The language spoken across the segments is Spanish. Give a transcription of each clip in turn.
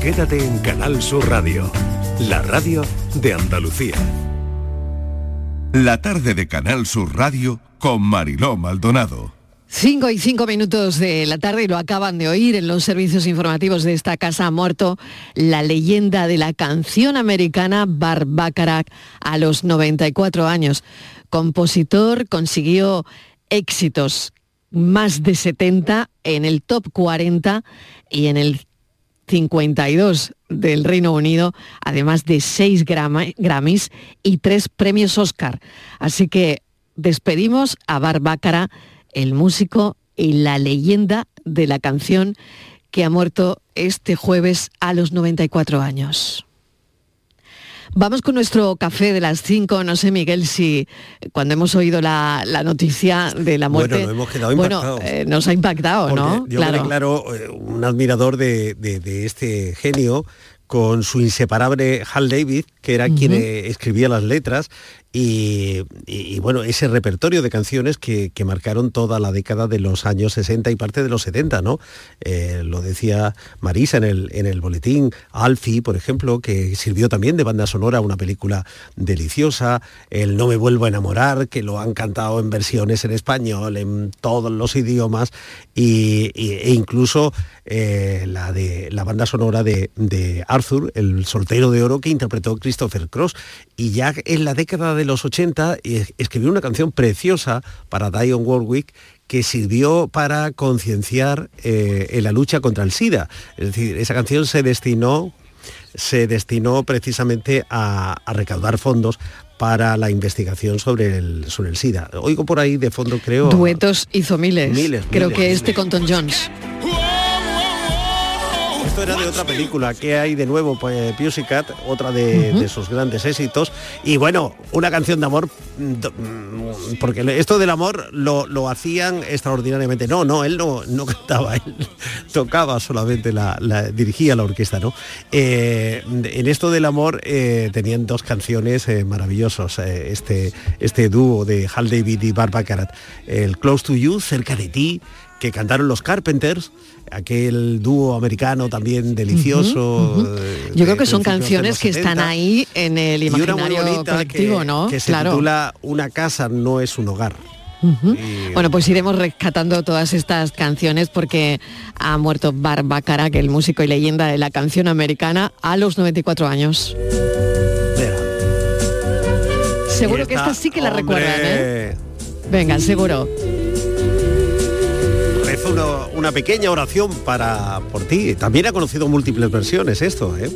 Quédate en Canal Sur Radio, la radio de Andalucía. La tarde de Canal Sur Radio con Mariló Maldonado. Cinco y cinco minutos de la tarde y lo acaban de oír en los servicios informativos de esta casa ha muerto la leyenda de la canción americana Barbacarac a los 94 años. Compositor consiguió éxitos, más de 70 en el top 40 y en el 52 del Reino Unido, además de seis Grammys y tres premios Oscar. Así que despedimos a Barbácara, el músico y la leyenda de la canción que ha muerto este jueves a los 94 años. Vamos con nuestro café de las 5. No sé, Miguel, si cuando hemos oído la, noticia de la muerte... Bueno, nos hemos quedado bueno, eh, nos ha impactado, ¿no? Yo claro. me declaro eh, un admirador de, de este genio con su inseparable Hal David, que era quien eh, escribía las letras, y, bueno, ese repertorio de canciones que, marcaron toda la década de los años 60 y parte de los 70, ¿no? Eh, lo decía Marisa en el, en el boletín, Alfie, por ejemplo, que sirvió también de banda sonora a una película deliciosa, el No me vuelvo a enamorar, que lo han cantado en versiones en español, en todos los idiomas, y, e incluso eh, la, de, la banda sonora de, de Arthur, el soltero de oro que interpretó Christopher Cross. Y ya en la década de los 80 escribió una canción preciosa para Dion Warwick que sirvió para concienciar eh, en la lucha contra el SIDA. Es decir, esa canción se destinó, se destinó precisamente a, recaudar fondos para la investigación sobre el, sobre el SIDA. Oigo por ahí de fondo, creo... Duetos hizo miles. miles creo que este con Tom Jones esto era de otra película. ¿Qué hay de nuevo? Pues Pussycat, otra de, sus grandes éxitos. Y bueno, una canción de amor, mm, porque esto del amor lo, hacían extraordinariamente. No, no, él no, no cantaba, él tocaba solamente, la, dirigía la orquesta, ¿no? Eh, en esto del amor eh, tenían dos canciones eh, maravillosos. este, este dúo de Hal David y Barbara Carat. El Close to You, cerca de ti, que cantaron los Carpenters, aquel dúo americano también delicioso. Eh, Yo creo que son canciones que están ahí en el imaginario colectivo, ¿no? Que se titula Una casa no es un hogar. Bueno, pues iremos rescatando todas estas canciones porque ha muerto Barbara, que el músico y leyenda de la canción americana, a los 94 años. Seguro que esta sí que la recuerdan, ¿eh? Venga, seguro una, pequeña oración para por ti. También ha conocido múltiples versiones esto, ¿eh?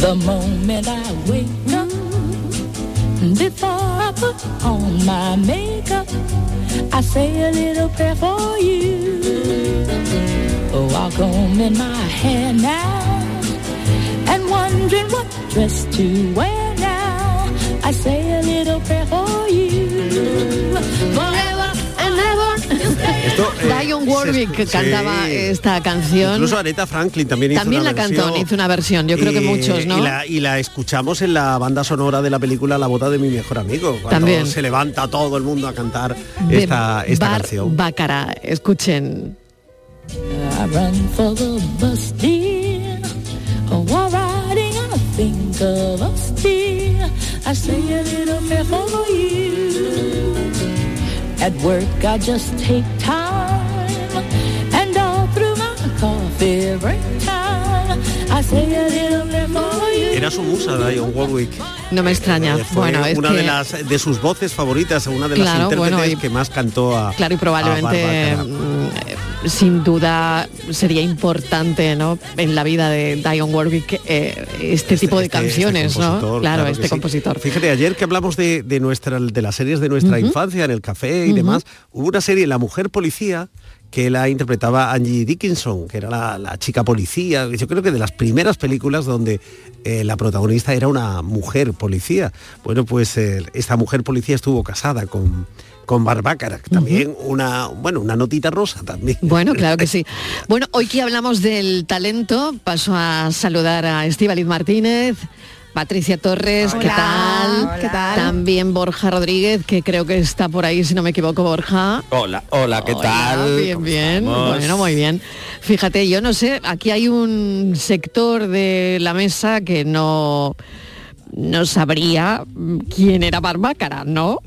The moment I wake up, I put on I say a little prayer for you. In my now, and wondering what dress to wear now. I say a little for you. Eh, Dion Warwick cantaba esta canción. Incluso Aretha Franklin también hizo También la cantó, hizo una versión, yo creo que muchos, ¿no? Y la, escuchamos en la banda sonora de la película La boda de mi mejor amigo. Cuando también. se levanta todo el mundo a cantar esta, esta canción. Bácara, escuchen. At work I just take time and all through my coffee break time I say a little bit more you. Era su musa Dion Warwick. No me extraña. Eh, bueno, es una de las de sus voces favoritas, una de las intérpretes que más cantó a Claro, y probablemente mm, sin duda sería importante ¿no? en la vida de Dion Warwick eh, este, este, tipo de este, este canciones, ¿no? Claro, este compositor. Fíjate, ayer que hablamos de, de, nuestra, de las series de nuestra infancia en el café y demás, hubo una serie, La Mujer Policía, que la interpretaba Angie Dickinson, que era la, chica policía. Yo creo que de las primeras películas donde eh, la protagonista era una mujer policía. Bueno, pues eh, esta mujer policía estuvo casada con con Barbácara, también una, bueno, una notita rosa también. Bueno, claro que sí. Bueno, hoy que hablamos del talento, paso a saludar a Estíbaliz Martínez, Patricia Torres, ¿qué tal? ¿qué tal? También Borja Rodríguez, que creo que está por ahí, si no me equivoco, Borja. Hola, hola, ¿qué tal? Bien, bien. Bueno, muy bien. Fíjate, yo no sé, aquí hay un sector de la mesa que no, no sabría quién era Barbácara, ¿no?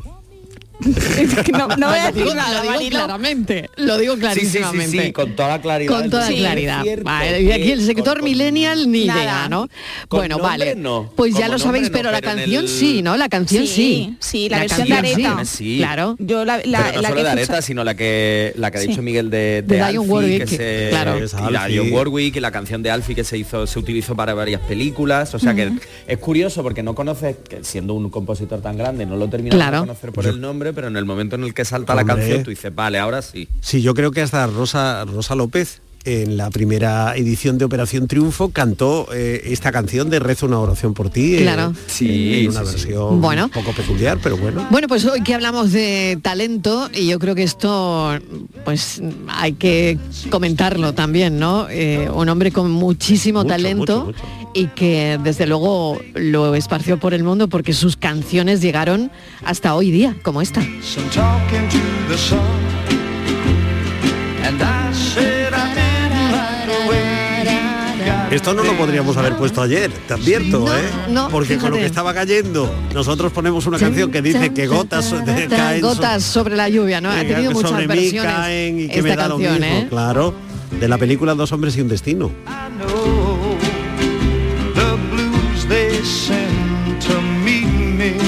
no, no voy a decir Lo nada, digo lo digo claramente, lo digo Sí, sí, sí, clarísimamente. sí, con toda la claridad. Con toda claridad. cierto Vale, y aquí el sector con- millennial ni Nada. idea, ¿no? Bueno, nombre vale. no. Pues ya Como lo sabéis, no, pero la pero en canción el- sí, ¿no? La canción sí. Sí, sí, la versión de Areta. Sí. Claro. Yo la, la, Pero no la solo que de Areta, sino la que la que ha Sí. dicho Miguel de, De Alfie, Dionne Warwick, que se, claro. y la Alfie. Dionne Warwick y la canción de Alfie que se hizo se utilizó para varias películas. O sea que es curioso porque no conoces, que siendo un compositor tan grande, no lo terminas de conocer por el nombre, pero en el momento en el que salta la canción, tú dices, vale, ahora sí. Sí, yo creo que hasta Rosa, Rosa López en la primera edición de Operación Triunfo cantó eh, esta canción de Rezo una oración por ti. eh, Claro. Sí, en una sí, sí. versión Bueno. un poco peculiar, pero bueno. Bueno, pues hoy que hablamos de talento, y yo creo que esto, pues hay que comentarlo también, ¿no? Eh, un hombre con muchísimo Mucho, talento mucho, mucho. y que desde luego lo esparció por el mundo porque sus canciones llegaron hasta hoy día, como esta. Esto no lo podríamos haber puesto ayer, te advierto, No, ¿eh? no, Porque con lo que estaba cayendo, nosotros ponemos una canción que dice que gotas caen gotas sobre la lluvia, ¿no? Ha tenido muchas sobre mí caen y que me da lo canción, mismo, ¿eh? claro. De la película Dos hombres y un destino.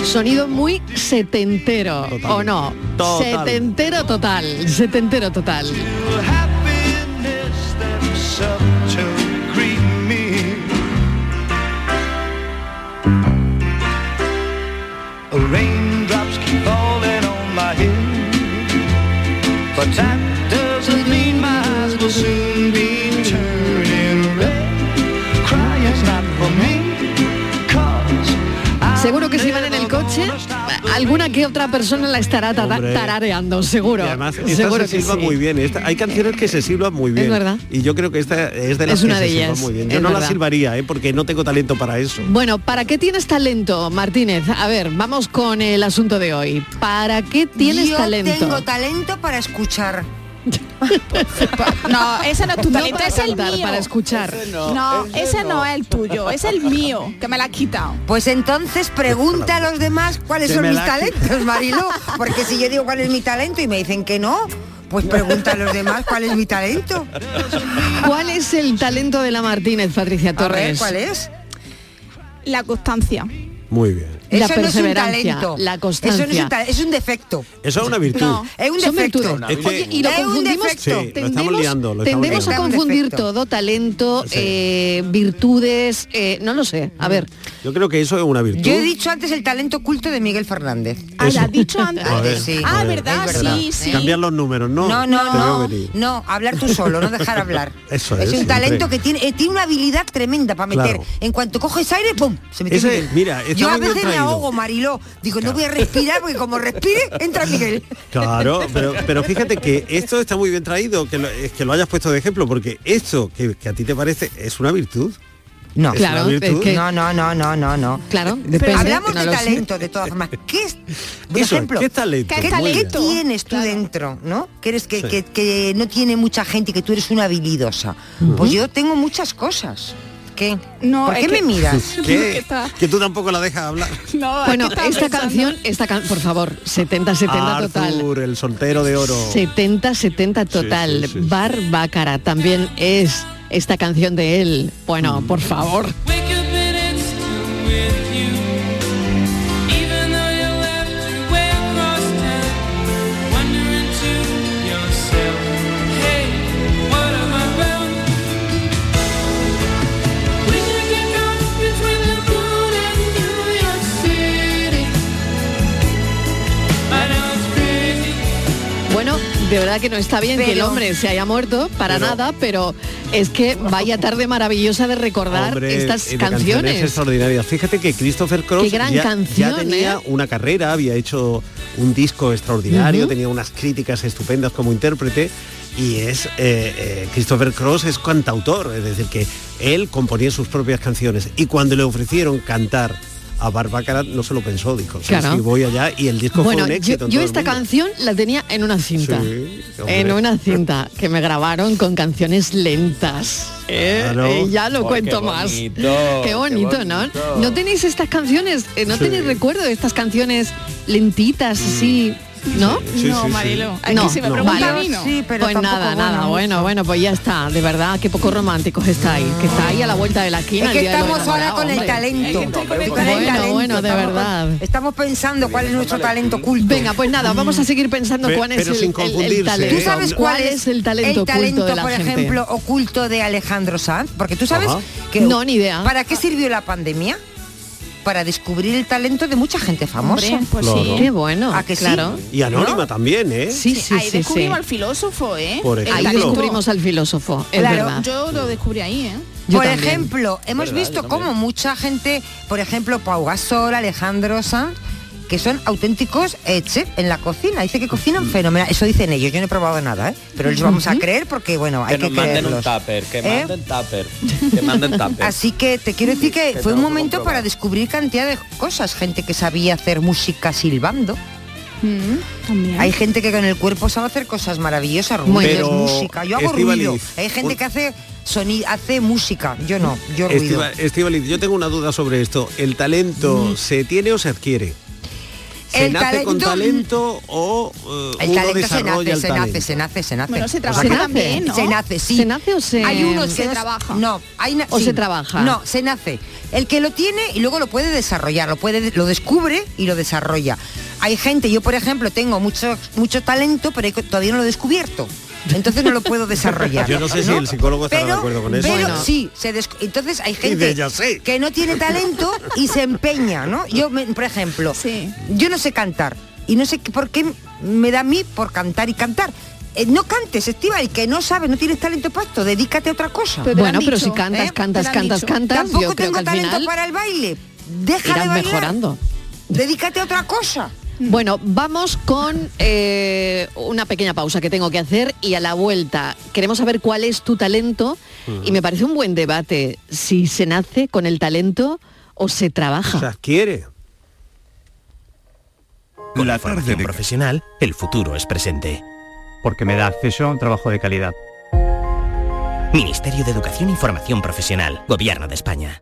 Sonido muy setentero, Total. ¿o no? Total. Setentero total, setentero total. But that doesn't mean my eyes will soon be Seguro que si alguna que otra persona la estará Hombre. tarareando, seguro. Y además, esta seguro se que silba sí. muy bien. esta- hay canciones que se silban muy bien. verdad. Y yo creo que esta es de las Es que una se de silban ellas, muy bien. Yo es no la silbaría, ¿eh? porque no tengo talento para eso. Bueno, ¿para qué tienes talento, Martínez? A ver, vamos con el asunto de hoy. ¿Para qué tienes Yo talento? tengo talento para escuchar. No, ese no es tu No talento, para es el mío. para escuchar. No, ese no es el tuyo, es el mío, que me la has quitado. Pues entonces pregunta a los demás cuáles son mis talentos, Marilo. Porque si yo digo cuál es mi talento y me dicen que no, pues pregunta a los demás cuál es mi talento. ¿Cuál es el talento de la Martínez, Patricia A ver, Torres? ¿cuál es? La constancia. Muy bien. La Eso no es un perseverancia, talento. la Eso no constancia. es un talento, es un defecto. Eso es una virtud. No. Es un defecto. virtudes. Es que- Oye, y lo Es un confundimos, defecto. Sí, lo estamos tendemos, liando, lo estamos tendemos a confundir todo, talento, Sí. eh, virtudes, eh, no lo sé. A ver, Yo creo que eso es una virtud. Yo he dicho antes el talento oculto de Miguel Fernández. Ah. ¿la has dicho antes? A ver, Sí. Ah. ¿verdad? Sí, sí. Cambiar los números, ¿no? No, no, no, no, hablar tú solo, no dejar hablar. Eso es es, un siempre. talento que tiene, eh, tiene una habilidad tremenda para meter. Claro. En cuanto coges aire, ¡pum! Se mete mira, Yo a veces me. Ahogo, Mariló. Digo, no voy a respirar porque como respire, entra Miguel. Claro, pero, pero fíjate que esto está muy bien traído, que lo, es que lo hayas puesto de ejemplo, porque esto que, que a ti te parece es una virtud. No. Es Claro, una virtud. es que- No, no, no, no, no, no. claro, depende. hablamos no de talento, de todas formas. ¿Qué es, por Eso, ejemplo, ¿qué talento? ¿qué ¿qué, tienes tú Claro. dentro, no? Que eres que, Sí. que- que no tiene mucha gente y que tú eres una habilidosa. Pues yo tengo muchas cosas. ¿Qué? No, ¿Por qué que- me miras? ¿Qué? Que tú tampoco la dejas hablar. No, Bueno, esta pensando- canción, esta can- por favor, 70-70 total. Arthur, el soltero de oro. 70-70 total. sí, sí, sí. Bar Bácara también es esta canción de él. Bueno, por favor. De verdad que no está bien que el hombre se haya muerto, para Pero- nada, pero es que vaya tarde maravillosa de recordar Hombre, estas de canciones canciones. extraordinarias. Fíjate que Christopher Cross Qué gran ya, canción, ya tenía ¿eh? una carrera, había hecho un disco extraordinario, tenía unas críticas estupendas como intérprete y es eh, eh, Christopher Cross es cantautor, es decir que él componía sus propias canciones y cuando le ofrecieron cantar a Barbácara no se lo pensó, dijo, sí, Claro. sí, voy allá y el disco Bueno, fue un yo, éxito. yo el esta canción la tenía en una cinta. Sí, en una cinta que me grabaron con canciones lentas. ¿eh? Claro. Eh, ya Ay, cuento qué más. bonito, qué bonito, qué ¿no? bonito. ¿No tenéis estas canciones? Eh, ¿No Sí. tenéis recuerdo de estas canciones lentitas así? ¿No? Sí, no, sí. Marilo. Aquí No, si me no. pregunta a Vale. mí, no. Sí, pero pues nada, nada, mucho. bueno, bueno, pues ya está, de verdad, qué poco románticos estáis, que está ahí a la vuelta de la esquina. Es que el estamos ahora con el talento. El el Bueno, bueno, de verdad. Estamos pensando cuál es nuestro talento oculto. Venga, pues nada, vamos a seguir pensando Pe- cuál es pero el, sin el- el confundirse, talento. ¿eh? ¿Tú sabes cuál es el talento, oculto talento, de la por gente? ejemplo, oculto de Alejandro Sanz? Porque tú sabes Ajá. que... No, ni idea. ¿Para qué sirvió la pandemia? Para descubrir el talento de mucha gente famosa. Hombre, pues Claro. sí. Qué bueno, ¿A que sí? claro. Y Anónima también, ¿eh? Sí, sí, ahí sí, descubrimos sí. al filósofo, ¿eh? Por El ejemplo. Ahí descubrimos al filósofo, es Claro, verdad. Yo lo descubrí ahí, ¿eh? Yo por también. ejemplo, hemos Verdad, visto también. mucha gente, por ejemplo, Pau Gasol, Alejandro Sanz, que son auténticos eh, chef en la cocina. Dice que cocinan fenomenal. Eso dicen ellos. Yo no he probado nada, ¿eh? Pero les vamos a creer porque, bueno, hay Que que, nos manden un creerlos. tupper, que ¿Eh? manden tupper, que manden tupper. Así que te quiero decir que Que fue un momento para descubrir cantidad de cosas. Gente que sabía hacer música silbando. Mm. Hay gente que con el cuerpo sabe hacer cosas maravillosas, ruidos, música. Yo hago ruido. Hay gente un- que hace sonido, hace música. Yo no, yo ruido. Estiva- Estíbaliz, yo tengo una duda sobre esto. ¿El talento se tiene o se adquiere? ¿Se El nace con talento- talento o eh, El uno talento se nace, el se talento? nace, se nace, se nace. Bueno, se O trabaja sea que- también, ¿no? Se nace, sí. ¿Se nace o se- Hay unos Se que no- trabaja? No, hay ¿O sí. se trabaja? No, se nace. El que lo tiene y luego lo puede desarrollar, lo puede, lo descubre y lo desarrolla. Hay gente, yo por ejemplo tengo mucho, mucho talento, pero todavía no lo he descubierto. Entonces no lo puedo desarrollar. Yo no sé si el psicólogo estará de acuerdo con eso. Pero Bueno. sí, se entonces hay gente que no tiene talento y se empeña, ¿no? Yo, me- por ejemplo, Sí. yo no sé cantar y no sé qué- por qué me da a mí por cantar y cantar. Eh, no cantes, Estiva, y que no sabes, no tienes talento para esto, dedícate a otra cosa. Pero Bueno, pero dicho, si cantas, ¿eh? cantas, cantas, cantas, Tampoco yo creo tengo que al talento final para el baile. Deja de bailar. mejorando. Dedícate a otra cosa. Bueno, vamos con eh, una pequeña pausa que tengo que hacer y a la vuelta queremos saber cuál es tu talento y me parece un buen debate si se nace con el talento o se trabaja. Se adquiere. Con La tarde de- profesional, el futuro es presente. porque me da acceso a un trabajo de calidad. Ministerio de Educación y Formación Profesional, Gobierno de España.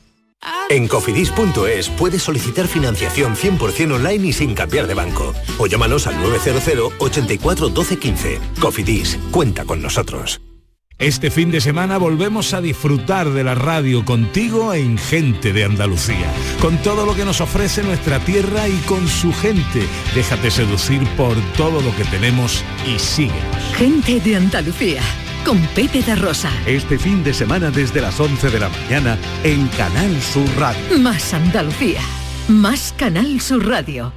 En cofidis.es puedes solicitar financiación 100% online y sin cambiar de banco. O llámanos al 900 84 12 15. Cofidis, cuenta con nosotros. Este fin de semana volvemos a disfrutar de la radio contigo en Gente de Andalucía, con todo lo que nos ofrece nuestra tierra y con su gente. Déjate seducir por todo lo que tenemos y síguenos. Gente de Andalucía, con Pepe da Rosa. Este fin de semana desde las 11 de la mañana en Canal Sur Radio. Más Andalucía, más Canal Sur Radio.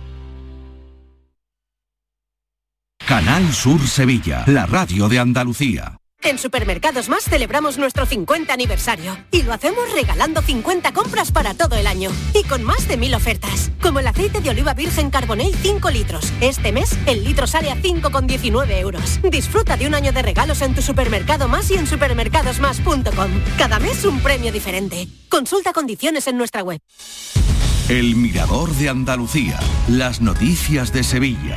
Canal Sur Sevilla, la radio de Andalucía. En Supermercados Más celebramos nuestro 50 aniversario y lo hacemos regalando 50 compras para todo el año y con más de mil ofertas, como el aceite de oliva virgen Carbonell 5 litros. Este mes el litro sale a 5,19 euros. Disfruta de un año de regalos en tu supermercado más y en supermercadosmás.com. Cada mes un premio diferente. Consulta condiciones en nuestra web. El Mirador de Andalucía, las noticias de Sevilla.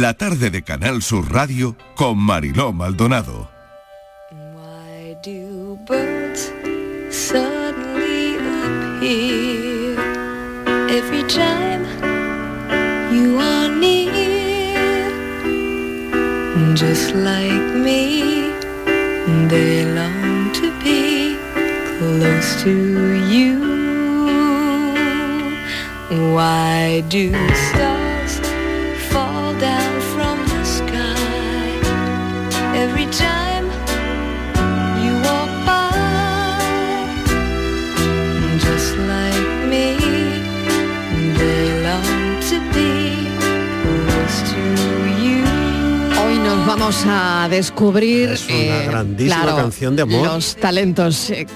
La tarde de Canal Sur Radio con Mariló Maldonado. Why do birds suddenly appear every time you are near? Just like me, they long to be close to you. Why do stars vamos a descubrir Es una eh, grandísima claro, canción de amor. Los talentos, eh,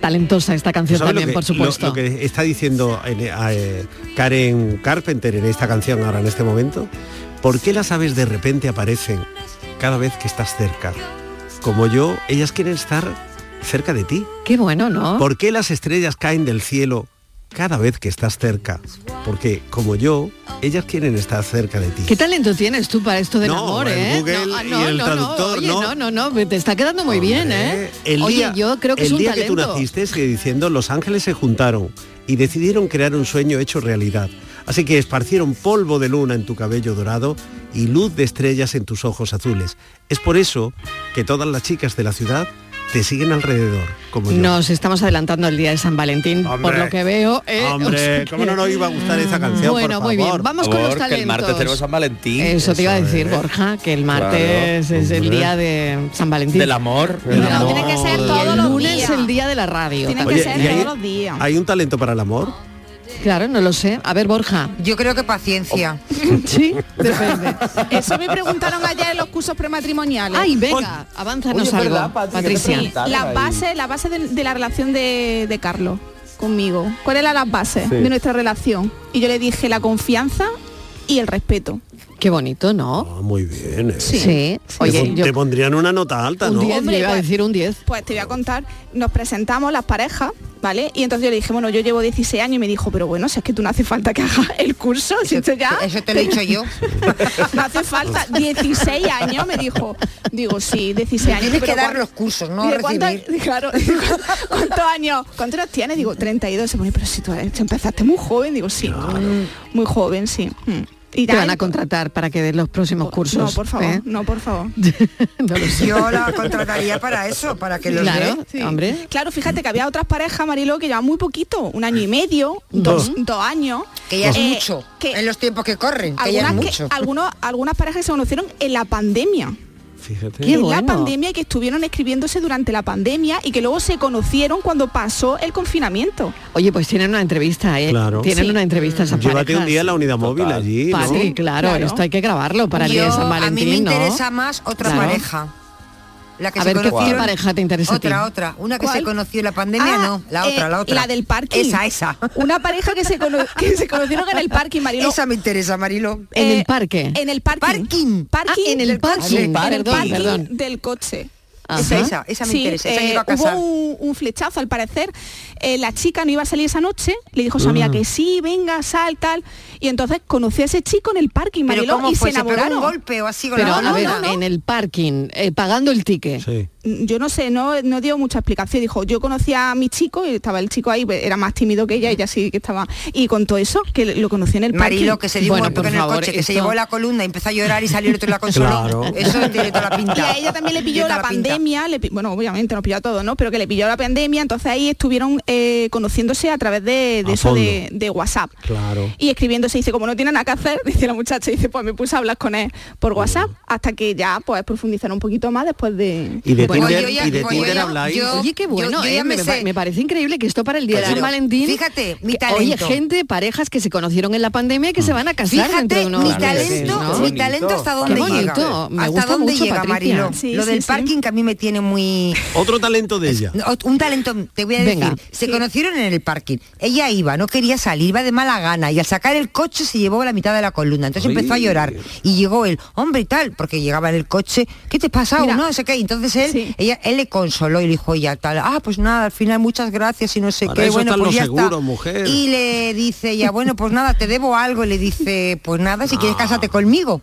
talentosa esta canción ¿Sabes lo también, que- por supuesto. Lo, lo que está diciendo en- eh, Karen Carpenter en esta canción ahora en este momento. ¿Por qué las aves de repente aparecen cada vez que estás cerca? Como yo, ellas quieren estar cerca de ti. Qué bueno, ¿no? ¿Por qué las estrellas caen del cielo cada vez que estás cerca? Porque como yo, ellas quieren estar cerca de ti. ¿Qué talento tienes tú para esto del No, amor, el eh? Google no, y no, el no, traductor, no, oye, no. no, no, no, te está quedando muy bien, ¿eh? El Oye, día, yo creo que es un día que tú naciste sigue diciendo los ángeles se juntaron y decidieron crear un sueño hecho realidad. Así que esparcieron polvo de luna en tu cabello dorado y luz de estrellas en tus ojos azules. Es por eso que todas las chicas de la ciudad te siguen alrededor, como yo. Nos estamos adelantando el día de San Valentín, por lo que veo. eh, o Hombre, sea ¿cómo no nos iba a gustar esa canción? Bueno, por muy bien. favor? Vamos con los que el martes talentos. tenemos San Valentín. Eso te iba a decir. Borja, que el martes Claro, es el día de San Valentín. Del amor. Y del no, amor. tiene que ser todos el los lunes días. el día de la radio. Tiene que ser ¿y hay, todos los días. hay un talento para el amor? Claro, no lo sé. A ver, Borja. Yo creo que paciencia. Sí, depende. Eso me preguntaron ayer en los cursos prematrimoniales. Ay, venga, avánzanos Oye, algo, verdad, Patri, Patricia. la base, la base de, de la relación de, de Carlos conmigo. ¿Cuál era la base Sí. de nuestra relación? Y yo le dije la confianza y el respeto. Qué bonito, ¿no? Ah, muy bien. ¿eh? Sí. Te, Oye, yo te pondrían una nota alta, un ¿no? 10, Hombre, iba a pues- decir un 10. Pues te voy a contar, nos presentamos las parejas, ¿vale? Y entonces yo le dije, bueno, yo llevo 16 años y me dijo, pero bueno, si es que tú no hace falta que hagas el curso, si esto ya... Eso te lo he dicho yo. no hace falta 16 años, me dijo. Digo, sí, 16 años. Tienes que pero dar ¿cuán- los cursos, no Dice, ¿cuántos- recibir. Claro, ¿cuántos años? ¿Cuántos años tienes? Digo, 32. Se pone, pero si tú empezaste muy joven. Digo, sí, muy joven, sí. Mm. Y Te van a contratar para que des los próximos cursos. No, por favor, ¿eh? no, por favor. No lo sé. Yo la contrataría para eso, para que los Claro, dé. Sí. hombre. Claro, fíjate que había otras parejas, Marilo, que llevaban muy poquito, un año y medio, dos, dos años. Que ya es Eh, mucho. que- en los tiempos que corren, que ya es mucho. que, algunos, algunas parejas se conocieron en la pandemia. Fíjate. Qué en bueno. la pandemia y que estuvieron escribiéndose durante la pandemia y que luego se conocieron cuando pasó el confinamiento. Oye, pues tienen una entrevista, ¿eh? Claro. Tienen Sí. una entrevista esas Llévate parejas. un día en la unidad móvil Total. allí, ¿no? Patri, claro, Claro. esto hay que grabarlo para el día de Yo- San a Valentín, mí me ¿no? interesa más otra Claro. pareja. La que A se ver, ¿qué conocieron- pareja te interesa a ti? Otra, otra. Una que ¿Cuál? se conoció en la pandemia, Ah, no. La otra, eh, la otra. La del parking. Esa, esa. Una pareja que se, cono- que se conocieron en el parking, Marilo. Esa me interesa, Marilo. En Eh, el parque. En el parking. Parking. Parking Ah, en el del parking, coche. En el perdón, parking perdón. del coche. Ajá. Esa, esa, esa me Sí, interesa. Esa eh, me iba a casar. hubo un, un flechazo al parecer. Eh, la chica no iba a salir esa noche, le dijo a su amiga que sí, venga, sal, tal. Y entonces conoció a ese chico en el parking, Pero Mariló, ¿cómo y fue? se ¿Se pegó enamoraron. un golpe o así con Pero la a ver, no, no. en el parking, eh, pagando el ticket. Sí. Yo no sé, no, no dio mucha explicación. Dijo, yo conocía a mi chico y estaba el chico ahí, pues, era más tímido que ella, ella sí que estaba. Y contó eso, que lo conocí en el parking. Marilo, que se dio Bueno, un golpe por con el favor, coche, que se esto- llevó la columna y empezó a llorar y salió el otro y la consoló. Claro. Eso tiene toda la pinta. Y a ella también le pilló la pandemia, le bueno, obviamente nos pilló a todos, ¿no? Pero que le pilló la pandemia, entonces ahí estuvieron eh, conociéndose a través de, de A eso de, de WhatsApp. Claro. Y escribiéndose, dice, como no tiene nada que hacer, dice la muchacha, dice, pues me puse a hablar con él por WhatsApp, hasta que ya pues profundizaron un poquito más después de... Y de Bueno, Tinder, ya- y de bueno, Tinder yo- habláis. yo- Oye, qué bueno, yo ¿eh? me me, sé. me parece increíble que esto para el día de. San Valentín. Fíjate, mi talento. Oye, gente, parejas que se conocieron en la pandemia y que se van a casar dentro de Fíjate, unos mi meses, talento, ¿no? mi talento hasta Qué dónde bonito, llega. me hasta dónde mucho, llega, Patricia. Marilo. Sí, Lo sí, del sí. parking que a mí me tiene muy Otro talento de ella. Un talento, te voy a Venga. decir, se conocieron en el parking. Ella iba, no quería salir, iba de mala gana y al sacar el coche se llevó la mitad de la columna. Entonces Ay. empezó a llorar y llegó él, hombre y tal, porque llegaba en el coche, ¿qué te pasa? Mira. no sé qué. Entonces él ella, él le consoló y le dijo ya tal, ah, pues nada, al final muchas gracias y no sé Para qué, eso bueno, pues ya seguros, está. mujer. Y le dice ella, bueno, pues nada, te debo algo, y le dice, pues nada, si quieres cásate conmigo.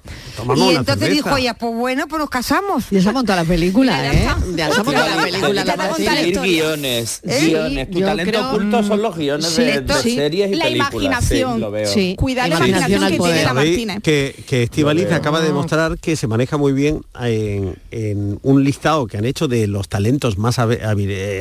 Y entonces cerveza. dijo ella, pues bueno, pues nos casamos. Ya se ha montado la película, ¿eh? Ya se ha montado la película. La Martínez. guiones, ¿Eh? guiones. Tu Yo talento creo- oculto son los guiones Sí, de, de sí. series y La películas. imaginación. Sí, lo veo. Sí. Cuidado la Imaginación al que poder. tiene la Martínez. que, que veo. acaba de demostrar que se maneja muy bien en, en un listado que han hecho de los talentos más eh,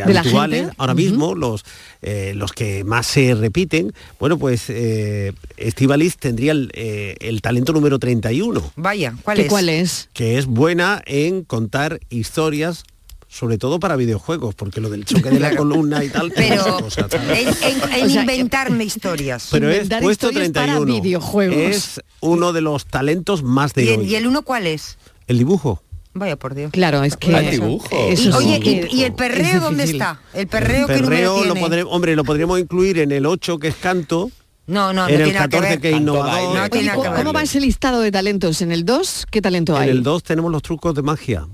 habituales ahora mismo, los, eh, los que más se repiten. Bueno, pues eh, Estíbaliz tendría el, eh, el talento número 31, Vaya, ¿cuál ¿Qué es? cuál es? que es buena en contar historias sobre todo para videojuegos, porque lo del choque de la columna y tal, Pero en, en- en O sea, inventarme historias. Pero es inventar puesto historias para 31. videojuegos. Es uno de los talentos más de ¿Y, el- hoy. y el uno cuál es? El dibujo. Vaya por Dios. Claro, es que... Ah, el dibujo. eso Y, sí oye, que y, y el es perreo dónde está? El perreo, El ¿qué número perreo lo tiene? podré- hombre, lo podríamos incluir en el 8 que es canto, No, no, no en el tiene nada que 14 ver. que es Canto, innovador. No Oye, tiene que ¿cómo, ver. cómo va ese listado de talentos? ¿En el 2 qué talento hay? En el 2 tenemos los trucos de magia.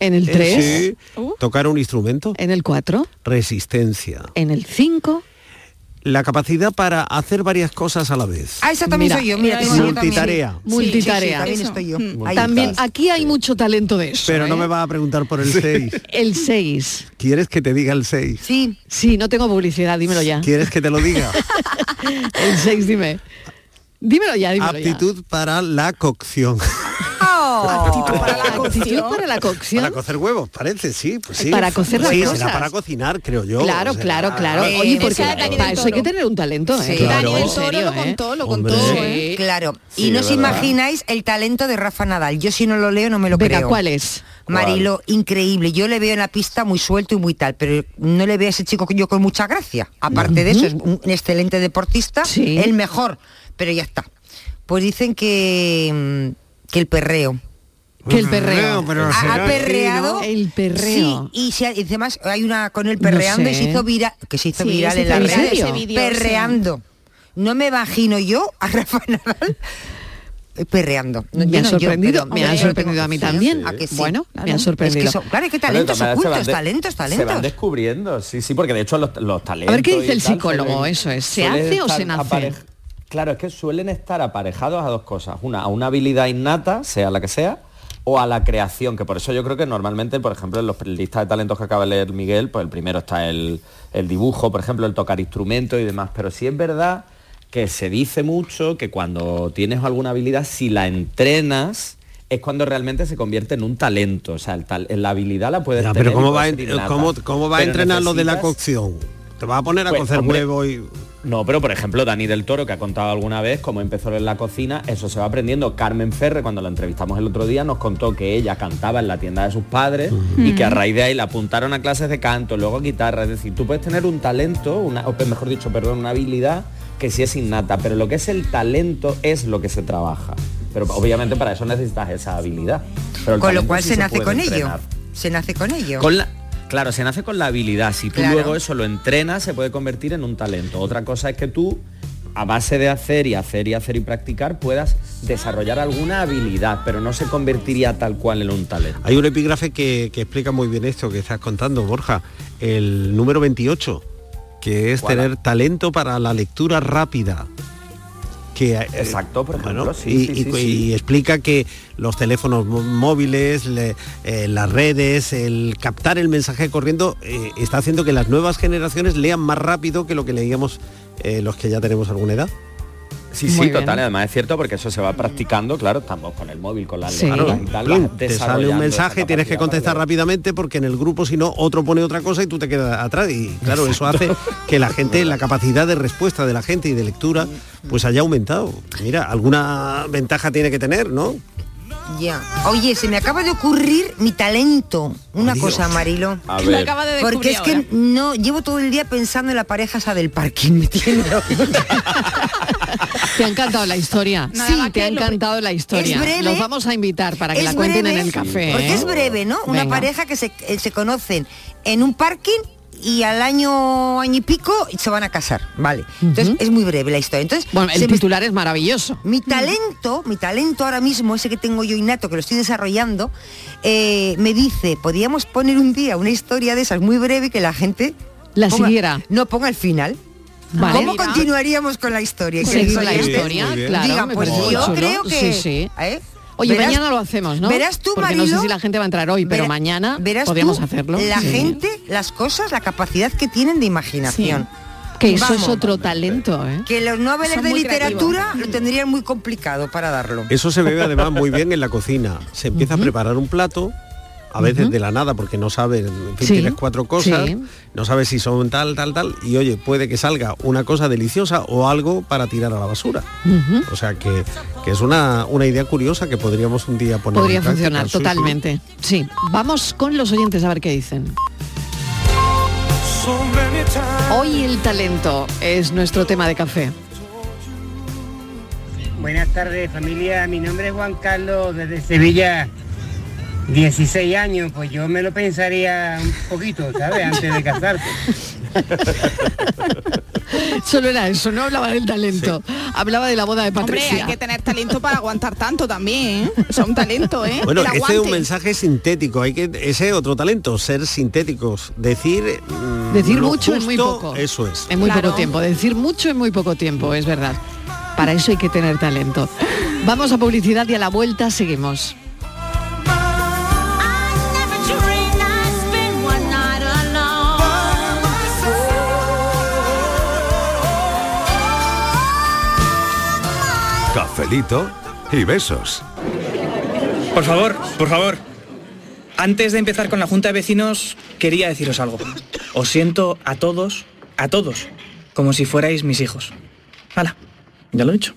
¿En el Eh, 3? sí, tocar un instrumento, ¿En el 4? resistencia, ¿En el 5? La capacidad para hacer varias cosas a la vez. Ah, esa también Mira, soy yo. Mira, mira, tengo yo también. Multitarea. Multitarea. Sí, sí, sí, también estoy yo. Mm. Ahí También aquí hay mucho talento de eso. Pero no ¿eh? me vas a preguntar por el 6. El 6. ¿Quieres que te diga el 6? Sí, Sí, no tengo publicidad, dímelo ya. ¿Quieres que te lo diga? El 6, dime. Dímelo ya, dímelo Aptitud para la cocción. Actitud para la cocción. para la cocción. Para cocer huevos, parece, sí. Pues sí. Para cocer las sí, cosas. será para cocinar, creo yo. Claro, o sea, claro, claro. Eh, Oye, esa porque para hay que tener un talento, ¿eh? Sí. Dani del En Toro serio, lo ¿eh? contó, lo contó, Sí. ¿eh? claro. Sí, y no os imagináis el talento de Rafa Nadal. Yo si no lo leo no me lo Venga, creo. ¿cuál es? Marilo, increíble. Yo le veo en la pista muy suelto y muy tal, pero no le veo a ese chico que yo con mucha gracia. Aparte de eso, es un excelente deportista, Sí. el mejor, pero ya está. Pues dicen que, mm, que el perreo. Que el perreo. pero Ha, perreado. El perreo. Sí, y se ha- y además hay una con el perreando y sé. se hizo viral, que se hizo Sí, viral se en la red. ese perreando. No me imagino yo a Rafa Nadal perreando. No, Me yo ha no, yo, sorprendido, pero- me ha sorprendido a mí sí, también. ¿a que sí? Bueno, me ha Es sorprendido. que son- claro, que Pero talentos van ocultos, de- talentos, Se van talentos. descubriendo, sí, sí, porque de hecho los, los talentos... A ver, ¿qué dice el tal psicólogo? Eso es, ¿se hace o se nace? Claro, es que suelen estar aparejados a dos cosas. Una, a una habilidad innata, sea la que sea, o a la creación, que por eso yo creo que normalmente, por ejemplo, en los listas de talentos que acaba de leer Miguel, pues el primero está el, el dibujo, por ejemplo, el tocar instrumentos y demás. Pero sí es verdad que se dice mucho que cuando tienes alguna habilidad, si la entrenas, es cuando realmente se convierte en un talento. O sea, el tal- la habilidad la puedes Ya, tener pero ¿cómo va, en- cómo, cómo va a entrenar lo de la cocción? Te vas a poner a Pues, cocer hombre, huevo y... No, pero por ejemplo, Dani del Toro, que ha contado alguna vez cómo empezó en la cocina, eso se va aprendiendo. Carmen Ferre, cuando la entrevistamos el otro día, nos contó que ella cantaba en la tienda de sus padres y que a raíz de ahí la apuntaron a clases de canto, luego a guitarra. Es decir, tú puedes tener un talento, una, o mejor dicho, perdón, una habilidad que sí es innata, pero lo que es el talento es lo que se trabaja. Pero obviamente para eso necesitas esa habilidad. Pero Con lo cual sí se nace con ello. Se nace con ello. Con la- claro, se nace con la habilidad. Si tú Claro. luego eso lo entrenas, se puede convertir en un talento. Otra cosa es que tú, a base de hacer y hacer y hacer y practicar, puedas desarrollar alguna habilidad, pero no se convertiría tal cual en un talento. Hay un epígrafe que, que explica muy bien esto que estás contando, Borja. El número 28, que es ¿Cuál? tener talento para la lectura rápida. Que, eh, Exacto, por ejemplo, bueno, sí, y, sí, y- sí, y sí. explica que los teléfonos mó- móviles, le- eh, las redes, el captar el mensaje corriendo, eh, está haciendo que las nuevas generaciones lean más rápido que lo que leíamos eh, los que ya tenemos alguna edad. Sí, Muy sí, bien. total. Además es cierto porque eso se va practicando, claro, estamos con el móvil, con las Sí. y tal. Te sale un mensaje, tienes que contestar rápidamente porque en el grupo si no otro pone otra cosa y tú te quedas atrás y claro, eso hace que la gente, la capacidad de respuesta de la gente y de lectura pues haya aumentado. Mira, alguna ventaja tiene que tener, ¿no? Ya. Oye, se me acaba de ocurrir mi talento. Una Dios. cosa, Marilo. A Lo ver. acaba de Porque es que ahora. no, llevo todo el día pensando en la pareja esa del parking, ¿me entiendes? Te ha encantado la historia. Nada sí, te ha encantado la historia. Es breve. Los vamos a invitar para que la cuenten breve, en el café. Porque ¿eh? es breve, ¿no? Una Venga. pareja que se, eh, se conocen en un parking y al año, año y pico se van a casar, ¿vale? Entonces es muy breve la historia. Entonces, Bueno, el me- titular es maravilloso. mi talento, mi talento ahora mismo, ese que tengo yo innato, que lo estoy desarrollando, eh, me dice, podríamos poner un día una historia de esas muy breve que la gente La ponga- siguiera. No ponga el final. Vale. ¿Cómo Mira. continuaríamos con la historia? La historia, claro, pues yo creo que... ¿eh? Oye, Verás- mañana lo hacemos, ¿no? Verás tú, Porque no sé si la gente va a entrar hoy, pero mañana verás podríamos tú hacerlo. La Sí. gente, las cosas, la capacidad que tienen de imaginación. Que eso es otro talento, ¿eh? Que los noveles de literatura lo tendrían muy complicado para darlo. Eso se ve además muy bien en la cocina. Se empieza a preparar un plato, a veces de la nada, porque no sabes, en fin, Sí, tienes cuatro cosas, sí. no sabes si son tal, tal, tal, y oye, puede que salga una cosa deliciosa o algo para tirar a la basura. O sea que, que es una, una idea curiosa que podríamos un día poner Podría en funcionar Sí, sí. totalmente. Sí. Vamos con los oyentes a ver qué dicen. Hoy el talento es nuestro tema de café. Buenas tardes familia, mi nombre es Juan Carlos desde Sevilla, 16 años, pues yo me lo pensaría un poquito, ¿sabes? Antes de casarte. Solo era eso, no hablaba del talento. Hablaba de la boda de Hombre, Patricia. hay que tener talento para aguantar tanto también, ¿eh? O sea, un talento, ¿eh? Bueno, El este es un mensaje sintético, hay que ese es otro talento, ser sintéticos, decir mm, Decir mucho en muy poco. Eso es. En muy Claro. poco tiempo. Decir mucho en muy poco tiempo, es verdad. Para eso hay que tener talento. Vamos a publicidad y a la vuelta seguimos. Cafelito y besos. Por favor, por favor. Antes de empezar con la Junta de Vecinos, quería deciros algo. Os siento a todos, a todos, como si fuerais mis hijos. Hala, ya lo he dicho.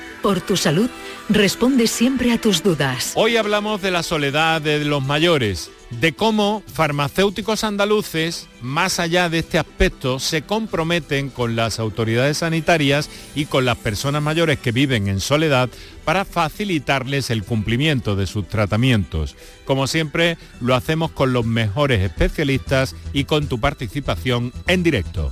por tu salud, responde siempre a tus dudas. Hoy hablamos de la soledad de los mayores, de cómo farmacéuticos andaluces, más allá de este aspecto, se comprometen con las autoridades sanitarias y con las personas mayores que viven en soledad para facilitarles el cumplimiento de sus tratamientos. Como siempre, lo hacemos con los mejores especialistas y con tu participación en directo.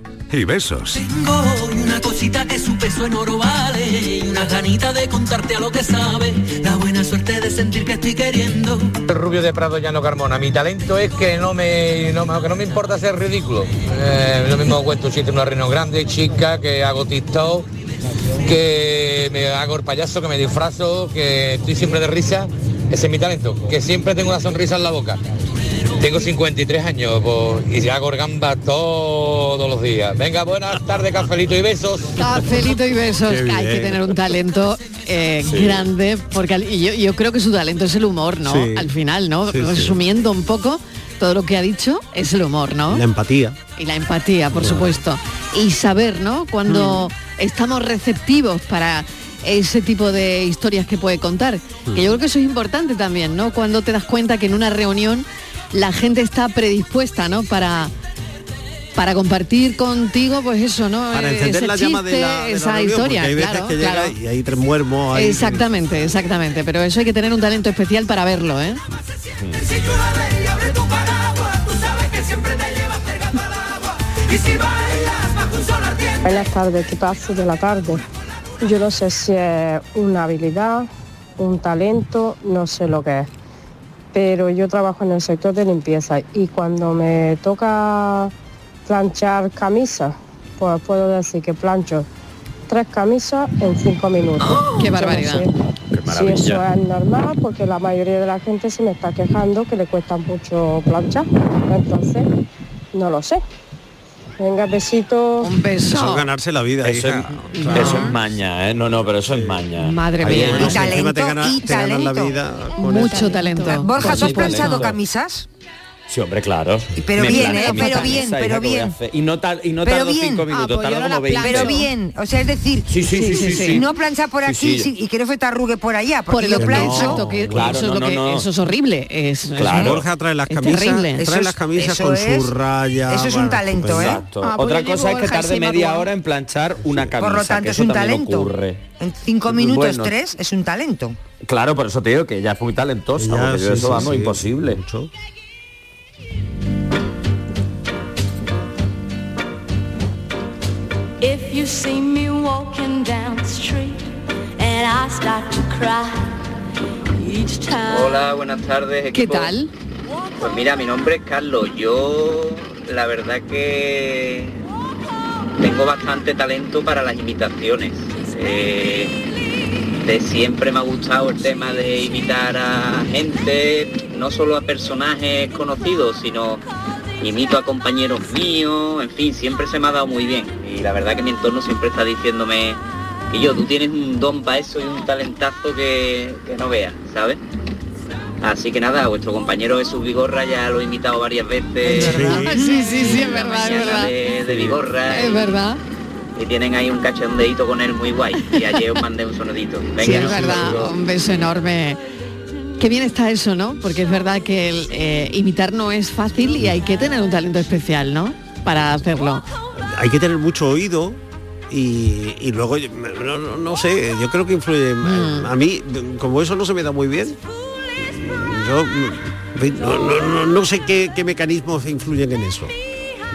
y besos. Tengo una cosita que su peso en oro vale y una ganita de contarte a lo que sabe. La buena suerte de sentir que estoy queriendo. El rubio de Prado Llano Carmona. Mi talento es que no me, no, me- que no me importa ser ridículo. Eh, lo mismo cuento un chiste en una reunión grande, chica, que hago TikTok, que me hago el payaso, que me disfrazo, que estoy siempre de risa. Ese es mi talento, que siempre tengo una sonrisa en la boca. Tengo 53 años pues, y hago gambas todos los días. Venga, buenas tardes, cafelito y besos. Cafelito y besos. Hay que tener un talento eh, Sí. grande, porque y yo, yo creo que su talento es el humor, ¿no? Sí. Al final, ¿no? Sí, sí. Resumiendo un poco, todo lo que ha dicho es el humor, ¿no? La empatía. Y la empatía, por supuesto. Y saber, ¿no? Cuando Mm. estamos receptivos para ese tipo de historias que puede contar. Mm. Que yo creo que eso es importante también, ¿no? Cuando te das cuenta que en una reunión la gente está predispuesta, ¿no? Para para compartir contigo, pues eso, ¿no? Para Eh, encender ese la llama de chiste, la, de la esa reunión, historia, hay veces claro, que llega claro. y hay tres muermos ahí. Exactamente, exactamente. Pero eso hay que tener un talento especial para verlo, ¿eh? Buenas tardes, equipazo de la tarde. Yo no sé si es una habilidad, un talento, no sé lo que es. Pero yo trabajo en el sector de limpieza y cuando me toca planchar camisas, pues puedo decir que plancho tres camisas en cinco minutos. ¡Qué Yo no barbaridad! Si eso es normal, porque la mayoría de la gente se me está quejando que le cuesta mucho planchar. Entonces, no lo sé. Venga, besito. Un beso. Eso es ganarse la vida, Eso hija. es, Claro. eso es maña, ¿eh? No, no, pero eso es maña. Madre mía. Y si encima te talento, gana- y te la talento. vida Mucho eso. talento. Borja, ¿tú has planchado camisas? Sí, hombre, claro. Pero Me bien, ¿eh? Pero bien, pero ¿qué voy a bien. Y no, tar- y no Pero tardo bien. cinco Ah, minutos, pues yo tardo como 20. Pero bien, o sea, es decir, Sí, sí, sí, sí, sí. no plancha por aquí sí. sí, y que no se te arrugue por allá, porque Por yo plancho. que Claro, eso, es no, lo no, que- no. eso es horrible. Es, Claro. es- Borja trae las es camisas, terrible. trae las camisas eso con es- su raya. eso es un bueno, talento, ¿eh? Exacto. Ah, pues Otra cosa es que tarde media hora en planchar una camisa. Por lo tanto, que es un talento. En cinco minutos, tres, es un talento. Claro, por eso te digo que ella es muy talentosa, porque yo eso vamos imposible. If you see me walking down the street and I start to cry each time. Hola, buenas tardes. ¿Qué equipo. tal? Pues mira, mi nombre es Carlos. Yo la verdad que tengo bastante talento para las imitaciones. Eh, de siempre me ha gustado el tema de imitar a gente, no solo a personajes conocidos, sino imito a compañeros míos, en fin, siempre se me ha dado muy bien. Y la verdad que mi entorno siempre está diciéndome que yo, tú tienes un don para eso y un talentazo que, que no veas, ¿sabes? Así que nada, vuestro compañero Jesús Vigorra ya lo he imitado varias veces. Sí, sí, sí, es verdad, es verdad. De, de Vigorra. Es y- verdad. Y tienen ahí un cachondeito con él muy guay. Y ayer os mandé un sonidito. Venga, Sí, es verdad. Un beso enorme. Qué bien está eso, ¿no? Porque es verdad que el, eh, imitar no es fácil y hay que tener un talento especial, ¿no? Para hacerlo. Hay que tener mucho oído y, y luego, no, no- no sé, yo creo que influye. Mm. A mí, como eso no se me da muy bien, yo no, no- no- no sé qué, qué mecanismos influyen en eso.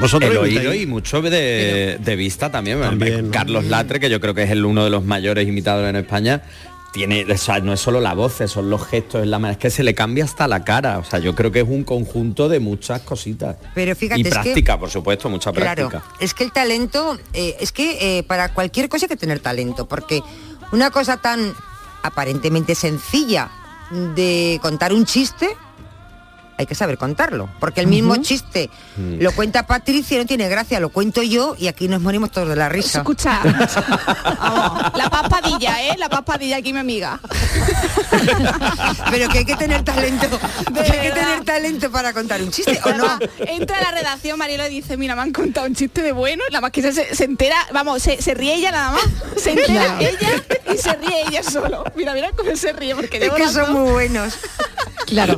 Vosotros el oído y mucho de, de vista también. También. Carlos Latre, que yo creo que es el uno de los mayores imitadores en España, tiene, o sea, no es solo la voz, son los gestos, es la manera, es que se le cambia hasta la cara. O sea, yo creo que es un conjunto de muchas cositas. Pero fíjate, y es que- práctica, por supuesto, mucha Claro, práctica. es que el talento, eh, es que eh, para cualquier cosa hay que tener talento, porque una cosa tan aparentemente sencilla de contar un chiste, hay que saber contarlo, porque el mismo chiste Mm. lo cuenta Patricia, no tiene gracia, lo cuento yo y aquí nos morimos todos de la risa. Escucha, la paspadilla, ¿eh? La paspadilla aquí mi amiga. Pero que hay que tener talento, que hay que tener talento para contar un chiste, ¿o no? Además, Entra a la redacción, Marilo y dice, mira, me han contado un chiste de bueno, nada más que se, se entera, vamos, se, se ríe ella nada más, se entera Claro. ella y se ríe ella solo. Mira, mira cómo se ríe, porque Es que son muy buenos. Claro.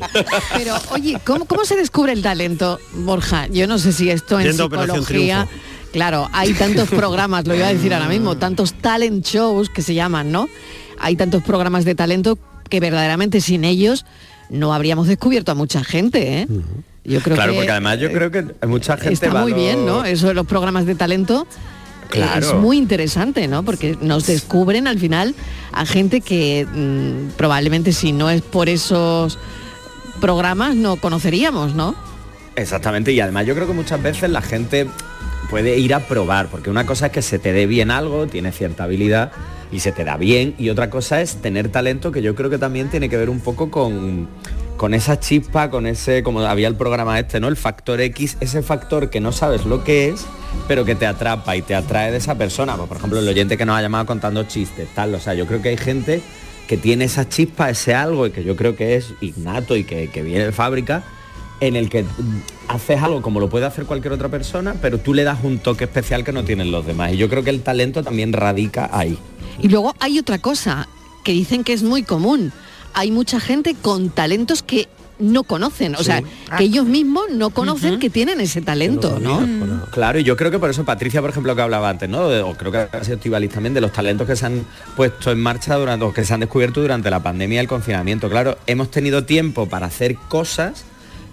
Pero, oye, ¿cómo, cómo se descubre el talento, Borja? Yo no sé si esto en psicología... Claro, hay tantos programas, lo iba a decir ahora mismo, tantos talent shows que se llaman, ¿no? Hay tantos programas de talento que verdaderamente sin ellos no habríamos descubierto a mucha gente, ¿eh? Yo creo claro, que porque además yo creo que mucha gente está muy bien, ¿no? Eso de los programas de talento eh, Claro. es muy interesante, ¿no? Porque nos descubren al final a gente que mm, probablemente si no es por esos programas no conoceríamos, ¿no? Exactamente, y además yo creo que muchas veces la gente puede ir a probar, porque una cosa es que se te dé bien algo, tiene cierta habilidad y se te da bien, y otra cosa es tener talento, que yo creo que también tiene que ver un poco con, con esa chispa, con ese, como había el programa este, ¿no? El factor X, ese factor que no sabes lo que es, pero que te atrapa y te atrae de esa persona. Pues, por ejemplo, el oyente que nos ha llamado contando chistes, tal. O sea, yo creo que hay gente que tiene esa chispa, ese algo, y que yo creo que es innato y que, que viene de fábrica, en el que haces algo como lo puede hacer cualquier otra persona, pero tú le das un toque especial que no tienen los demás. Y yo creo que el talento también radica ahí. Y luego hay otra cosa que dicen que es muy común. Hay mucha gente con talentos que no conocen, o Sí. sea, que ellos mismos no conocen que tienen ese talento, ¿no? Claro, y yo creo que por eso Patricia, por ejemplo, que hablaba antes, ¿no? De- o creo que ha sido también, de los talentos que se han puesto en marcha durante, o que se han descubierto durante la pandemia y el confinamiento. Claro, hemos tenido tiempo para hacer cosas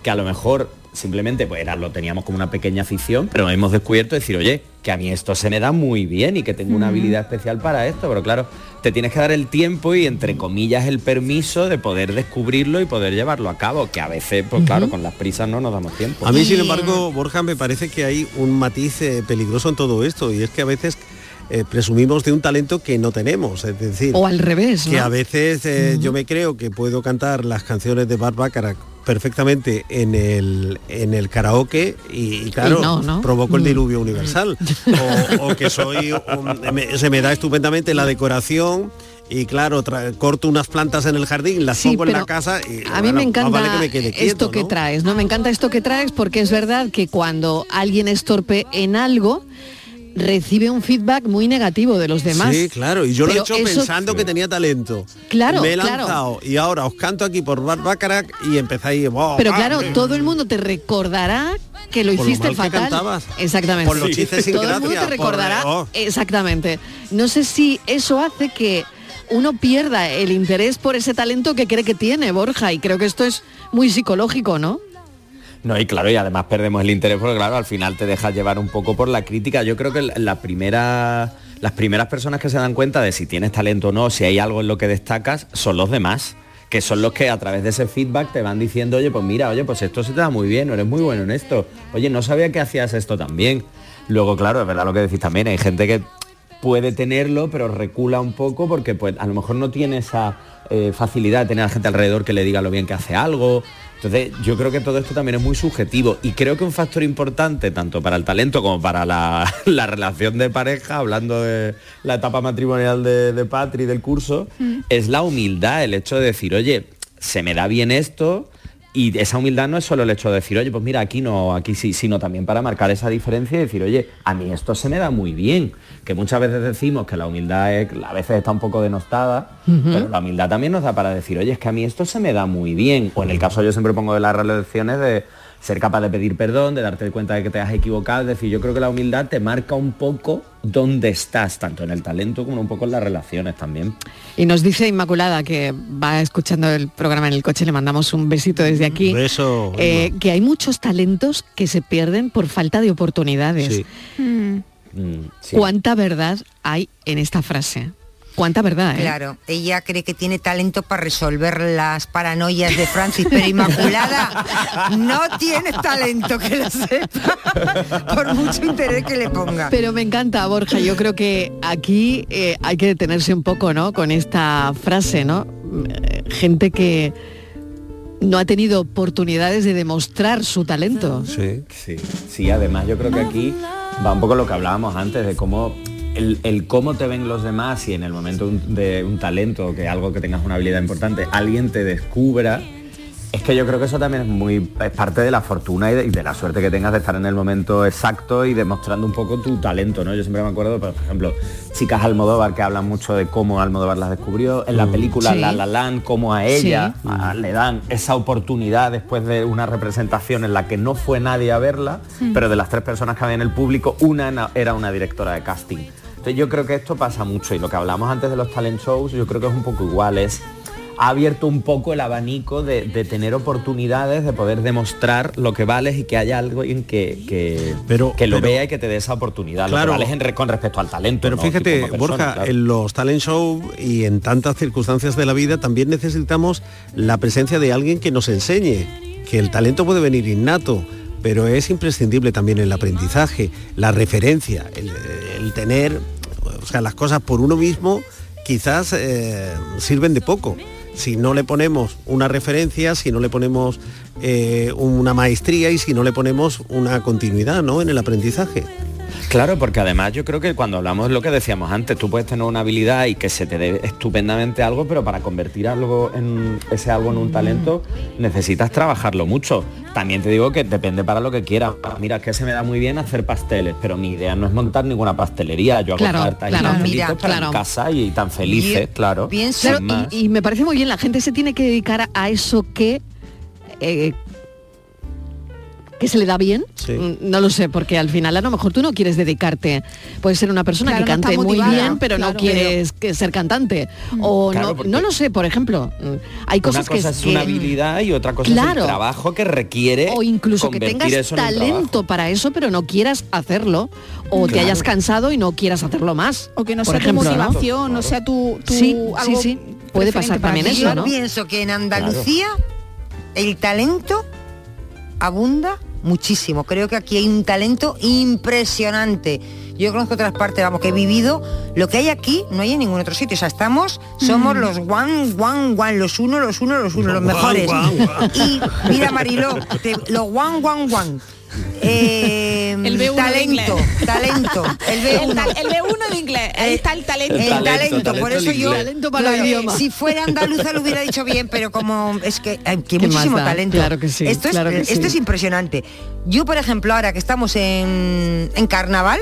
que a lo mejor simplemente pues era, lo teníamos como una pequeña afición, pero hemos descubierto decir, oye, que a mí esto se me da muy bien y que tengo una habilidad especial para esto, pero claro, te tienes que dar el tiempo y entre comillas el permiso de poder descubrirlo y poder llevarlo a cabo, que a veces, pues claro, con las prisas no nos damos tiempo. A mí, sin embargo, Borja, me parece que hay un matiz eh, peligroso en todo esto y es que a veces eh, presumimos de un talento que no tenemos, es decir, O al revés, que a veces eh, yo me creo que puedo cantar las canciones de Bart Bacharach perfectamente en el en el karaoke y, y claro Y no, ¿no? provoco el Mm. diluvio universal o, o que soy un- me- se me da estupendamente la decoración y claro corto unas plantas en el jardín las Sí, pongo en la casa y A mí bueno, me encanta vale que me quede quieto, esto que ¿no? traes, ¿no? Me encanta esto que traes porque es verdad que cuando alguien es torpe en algo, recibe un feedback muy negativo de los demás. Sí, claro, y yo lo he hecho eso- pensando que tenía talento. Claro, Me he claro. lanzado y ahora os canto aquí por Bart Bacharach y empezáis. "Wow, Pero claro, eh". todo el mundo te recordará que lo Por lo hiciste que fatal. cantabas. Exactamente. Por los chistes sin Todo el mundo te recordará. oh. Exactamente. No sé si eso hace que uno pierda el interés por ese talento que cree que tiene Borja y creo que esto es muy psicológico, ¿no? No, y claro, y además perdemos el interés porque claro, al final te dejas llevar un poco por la crítica. Yo creo que las primeras personas que se dan cuenta de si tienes talento o no, si hay algo en lo que destacas, son los demás que son los que a través de ese feedback te van diciendo, oye, pues mira, oye, pues esto se te da muy bien, eres muy bueno en esto. Oye, no sabía que hacías esto también. Luego, claro, es verdad lo que decís también, hay gente que puede tenerlo, pero recula un poco porque pues a lo mejor no tiene esa eh, facilidad de tener a gente alrededor que le diga lo bien que hace algo. Entonces, yo creo que todo esto también es muy subjetivo y creo que un factor importante, tanto para el talento como para la, la relación de pareja, hablando de la etapa matrimonial de, de Patri del curso, es la humildad, el hecho de decir, oye, se me da bien esto, y esa humildad no es solo el hecho de decir, oye, pues mira, aquí no, aquí sí, sino también para marcar esa diferencia y decir, oye, a mí esto se me da muy bien. Que muchas veces decimos que la humildad es- a veces está un poco denostada, pero la humildad también nos da para decir, oye, es que a mí esto se me da muy bien. O en el caso yo siempre pongo de las relaciones de ser capaz de pedir perdón, de darte cuenta de que te has equivocado. Es decir, yo creo que la humildad te marca un poco dónde estás, tanto en el talento como un poco en las relaciones también. Y nos dice Inmaculada que va escuchando el programa en el coche, le mandamos un besito desde aquí. Beso. eh, que hay muchos talentos que se pierden por falta de oportunidades. Sí. Mm, ¿Cuánta verdad hay en esta frase? ¿Cuánta verdad? eh? Claro, ella cree que tiene talento para resolver las paranoias de Francis, pero Inmaculada no tienes talento, que lo sepa, por mucho interés que le ponga. Pero me encanta, Borja. Yo creo que aquí eh, hay que detenerse un poco, ¿no? Con esta frase, ¿no? Eh, Gente que no ha tenido oportunidades de demostrar su talento. Sí. Sí, sí, además yo creo que aquí va un poco lo que hablábamos antes de cómo el, el cómo te ven los demás y en el momento de un talento, que algo que tengas una habilidad importante, alguien te descubra, es que yo creo que eso también es muy es parte de la fortuna y de, y de la suerte que tengas de estar en el momento exacto y demostrando un poco tu talento, ¿no? Yo siempre me acuerdo, por ejemplo, chicas Almodóvar que hablan mucho de cómo Almodóvar las descubrió, en la película Sí. La La Land, cómo a ella Sí. a- le dan esa oportunidad después de una representación en la que no fue nadie a verla, Mm. pero de las tres personas que había en el público, una na- era una directora de casting. Entonces yo creo que esto pasa mucho y lo que hablamos antes de los talent shows, yo creo que es un poco igual, es ha abierto un poco el abanico de, de tener oportunidades, de poder demostrar lo que vales y que haya algo en que, que, que lo pero- vea y que te dé esa oportunidad, lo Claro. que vales en con respecto al talento. Pero ¿no? fíjate, persona, Borja, claro. en los talent show y en tantas circunstancias de la vida también necesitamos la presencia de alguien que nos enseñe, que el talento puede venir innato, pero es imprescindible también el aprendizaje, la referencia, el, el tener, o sea, las cosas por uno mismo quizás eh, sirven de poco. Si no le ponemos una referencia, si no le ponemos eh, una maestría y si no le ponemos una continuidad ¿no? en el aprendizaje. Claro, porque además yo creo que cuando hablamos de lo que decíamos antes, tú puedes tener una habilidad y que se te dé estupendamente algo, pero para convertir algo en ese algo en un talento necesitas trabajarlo mucho. También te digo que depende para lo que quieras. Mira, es que se me da muy bien hacer pasteles, pero mi idea no es montar ninguna pastelería. Yo hago Claro, tartas claro, y mira, para claro. en casa y tan felices, claro. Claro, más. y, y me parece muy bien, la gente se tiene que dedicar a eso que... eh, que se le da bien, Sí. No lo sé, porque al final a lo mejor tú no quieres dedicarte, puedes ser una persona Claro, que no cante muy bien, pero no quieres que ser cantante, o Claro, no, no lo sé, por ejemplo, mm, hay cosas una cosa que, es que- una habilidad y otra cosa es el trabajo que requiere o incluso que tengas talento para eso, pero no quieras hacerlo, o te hayas cansado y no quieras hacerlo más. O que no sea ejemplo, tu ¿no? motivación, no, sea tu, tu Sí, algo sí, sí. Puede pasar también eso, Yo ¿no? pienso que en Andalucía el talento abunda muchísimo. Creo que aquí hay un talento impresionante. Yo conozco otras partes, vamos, que he vivido. Lo que hay aquí no hay en ningún otro sitio. O sea, estamos, somos los one, one, one, los uno, los uno, los uno, los mejores. Y mira, Mariló, te- los one, one, one. Eh, B1 de talento, inglés. talento, el B1. El, el B1 de inglés, ahí está el talento. El talento, por eso yo Talento para claro, idiomas. si fuera andaluza lo hubiera dicho bien pero como es que hay que ¿Qué más muchísimo talento Claro que sí, esto es claro que esto sí. es impresionante yo por ejemplo ahora que estamos en, en carnaval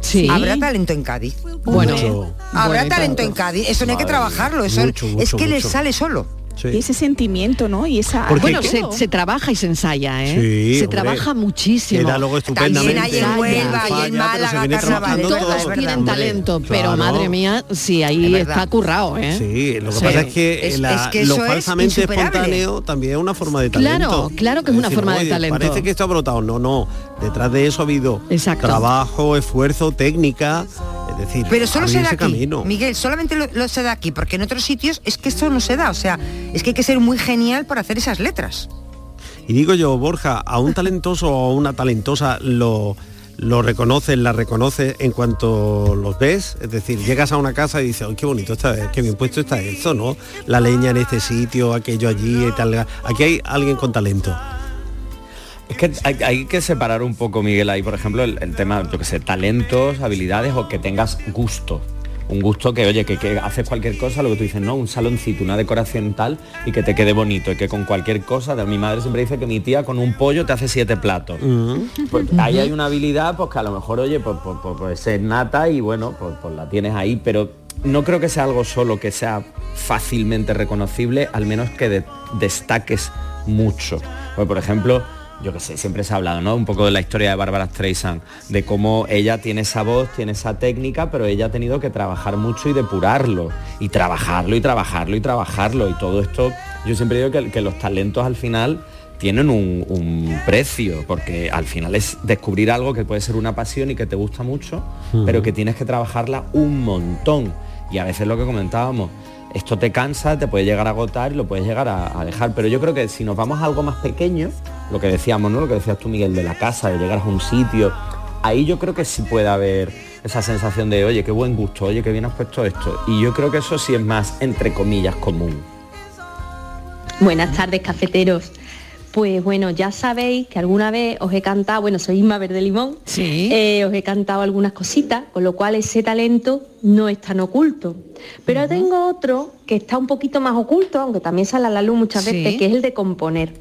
Sí. habrá talento en Cádiz Bueno, Mucho. habrá Bueno, talento claro. en Cádiz eso no hay que trabajarlo eso Mucho, es que les sale solo Sí. Y ese sentimiento, ¿no? Y esa... Porque Bueno, se, se trabaja y se ensaya, ¿eh? Sí, se hombre. trabaja muchísimo. Queda luego estupendamente. También hay en Huelva y en Málaga carnaval es Todos es verdad. tienen Hombre, talento, pero claro. madre mía, sí, Es ahí está currado, ¿eh? Sí, lo que Sí. pasa es que, Es- la- es que lo es falsamente insuperable. espontáneo también es una forma de Claro, talento. claro que es una forma de "Oye, talento". Parece que esto ha brotado. No, no. Detrás de eso ha habido Exacto. trabajo, esfuerzo, técnica. Es decir, Pero solo se da aquí, camino. Miguel, solamente lo, lo se da aquí, porque en otros sitios es que esto no se da, o sea, es que hay que ser muy genial para hacer esas letras. Y digo yo, Borja, a un talentoso o a una talentosa lo, lo reconoces, la reconoces en cuanto los ves. Es decir, llegas a una casa y dices, ¡ay, qué bonito está, qué bien puesto está esto, ¿no? La leña en este sitio, aquello allí y tal. Aquí hay alguien con talento. Es que hay, hay que separar un poco, Miguel, ahí, por ejemplo, el, el tema, yo que sé, talentos, habilidades o que tengas gusto. Un gusto que, oye, que, que haces cualquier cosa, lo que tú dices, no, un saloncito, una decoración tal, y que te quede bonito, y que con cualquier cosa, mi madre siempre dice que mi tía con un pollo te hace siete platos. Pues ahí hay una habilidad, pues que a lo mejor, oye, pues, pues, pues, pues es nata y bueno, pues, pues la tienes ahí, pero no creo que sea algo solo que sea fácilmente reconocible, al menos que de- destaques mucho. Pues, por ejemplo, yo que sé, siempre se ha hablado, ¿no? Un poco de la historia de Bárbara Streisand, de cómo ella tiene esa voz, tiene esa técnica, pero ella ha tenido que trabajar mucho y depurarlo, y trabajarlo y trabajarlo y trabajarlo, y todo esto, yo siempre digo que, que los talentos al final tienen un, un precio, porque al final es descubrir algo que puede ser una pasión y que te gusta mucho, pero que tienes que trabajarla un montón. Y a veces lo que comentábamos, esto te cansa, te puede llegar a agotar y lo puedes llegar a, dejar. Pero yo creo que si nos vamos a algo más pequeño, lo que decíamos, ¿no? Lo que decías tú, Miguel, de la casa, de llegar a un sitio, ahí yo creo que sí puede haber esa sensación de, oye, qué buen gusto, oye, qué bien has puesto esto. Y yo creo que eso sí es más, entre comillas, común. Buenas tardes, cafeteros. Pues bueno, ya sabéis que alguna vez os he cantado, bueno, soy Isma Verde Limón, eh, os he cantado algunas cositas, con lo cual ese talento no es tan oculto. Pero tengo otro que está un poquito más oculto, aunque también sale a la luz muchas Sí. veces, que es el de componer.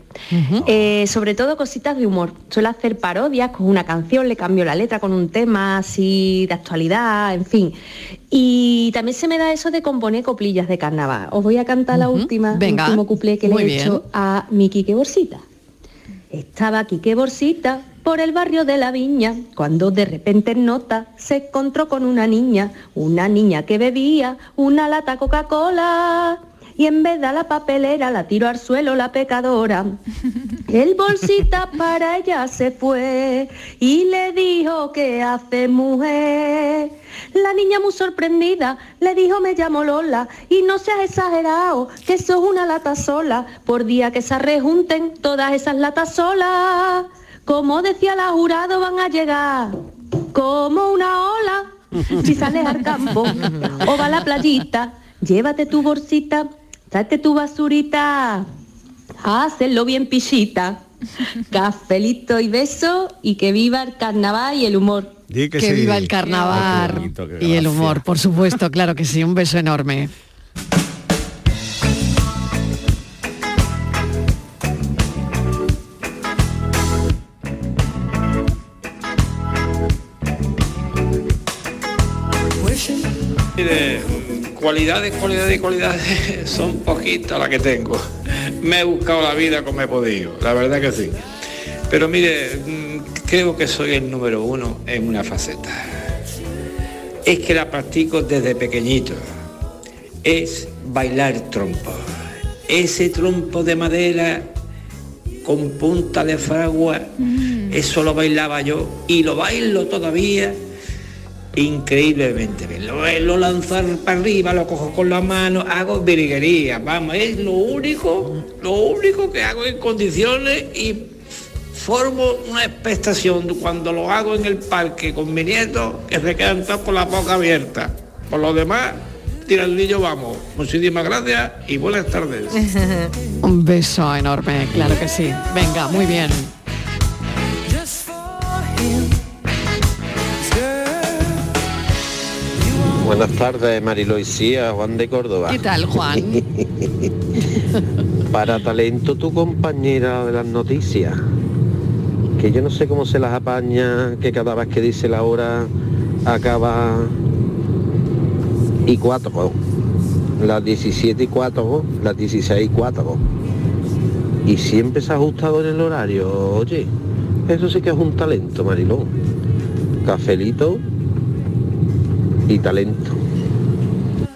Eh, sobre todo cositas de humor. Suelo hacer parodias con una canción, le cambio la letra con un tema así de actualidad, en fin. Y también se me da eso de componer coplillas de carnaval. Os voy a cantar la última, Venga. el último cuplé que le he hecho a mi Quique Borsita. Estaba Quique Borsita por el barrio de la viña, cuando de repente en nota se encontró con una niña, una niña que bebía una lata Coca-Cola. Y en vez de a la papelera la tiró al suelo la pecadora. El bolsita para ella se fue y le dijo que hace mujer. La niña muy sorprendida le dijo me llamo Lola y no seas exagerado que eso es una lata sola. Por día que se rejunten todas esas latas solas. Como decía la jurado van a llegar como una ola. Si sales al campo o va a la playita, llévate tu bolsita, tráete tu basurita, hazlo bien pichita. Cafelito y beso y que viva el carnaval y el humor. Di Que, sí. viva el carnaval y el humor, por supuesto, claro que sí, un beso enorme. Mire, cualidades, cualidades y cualidades son poquitas las que tengo. Me he buscado la vida como he podido, la verdad que sí. Pero mire, mm, creo que soy el número uno en una faceta. Es que la practico desde pequeñito. Es bailar trompo. Ese trompo de madera con punta de fragua, eso lo bailaba yo y lo bailo todavía increíblemente bien. Lo, lo lanzar para arriba, lo cojo con la mano, hago virguería, vamos, es lo único, lo único que hago en condiciones y formo una expectación cuando lo hago en el parque con mi nieto que se quedan todos con la boca abierta. Por lo demás, tirandillo vamos. Muchísimas gracias y buenas tardes. Un beso enorme, claro que sí. Venga, muy bien. Buenas tardes, Marilo y Cía, Juan de Córdoba. ¿Qué tal, Juan? Para talento tu compañera de las noticias, que yo no sé cómo se las apaña, que cada vez que dice la hora acaba y cuatro, las 17 y cuatro, las 16 y cuatro. Y siempre se ha ajustado en el horario, oye, eso sí que es un talento, Mariló. Cafelito y talento.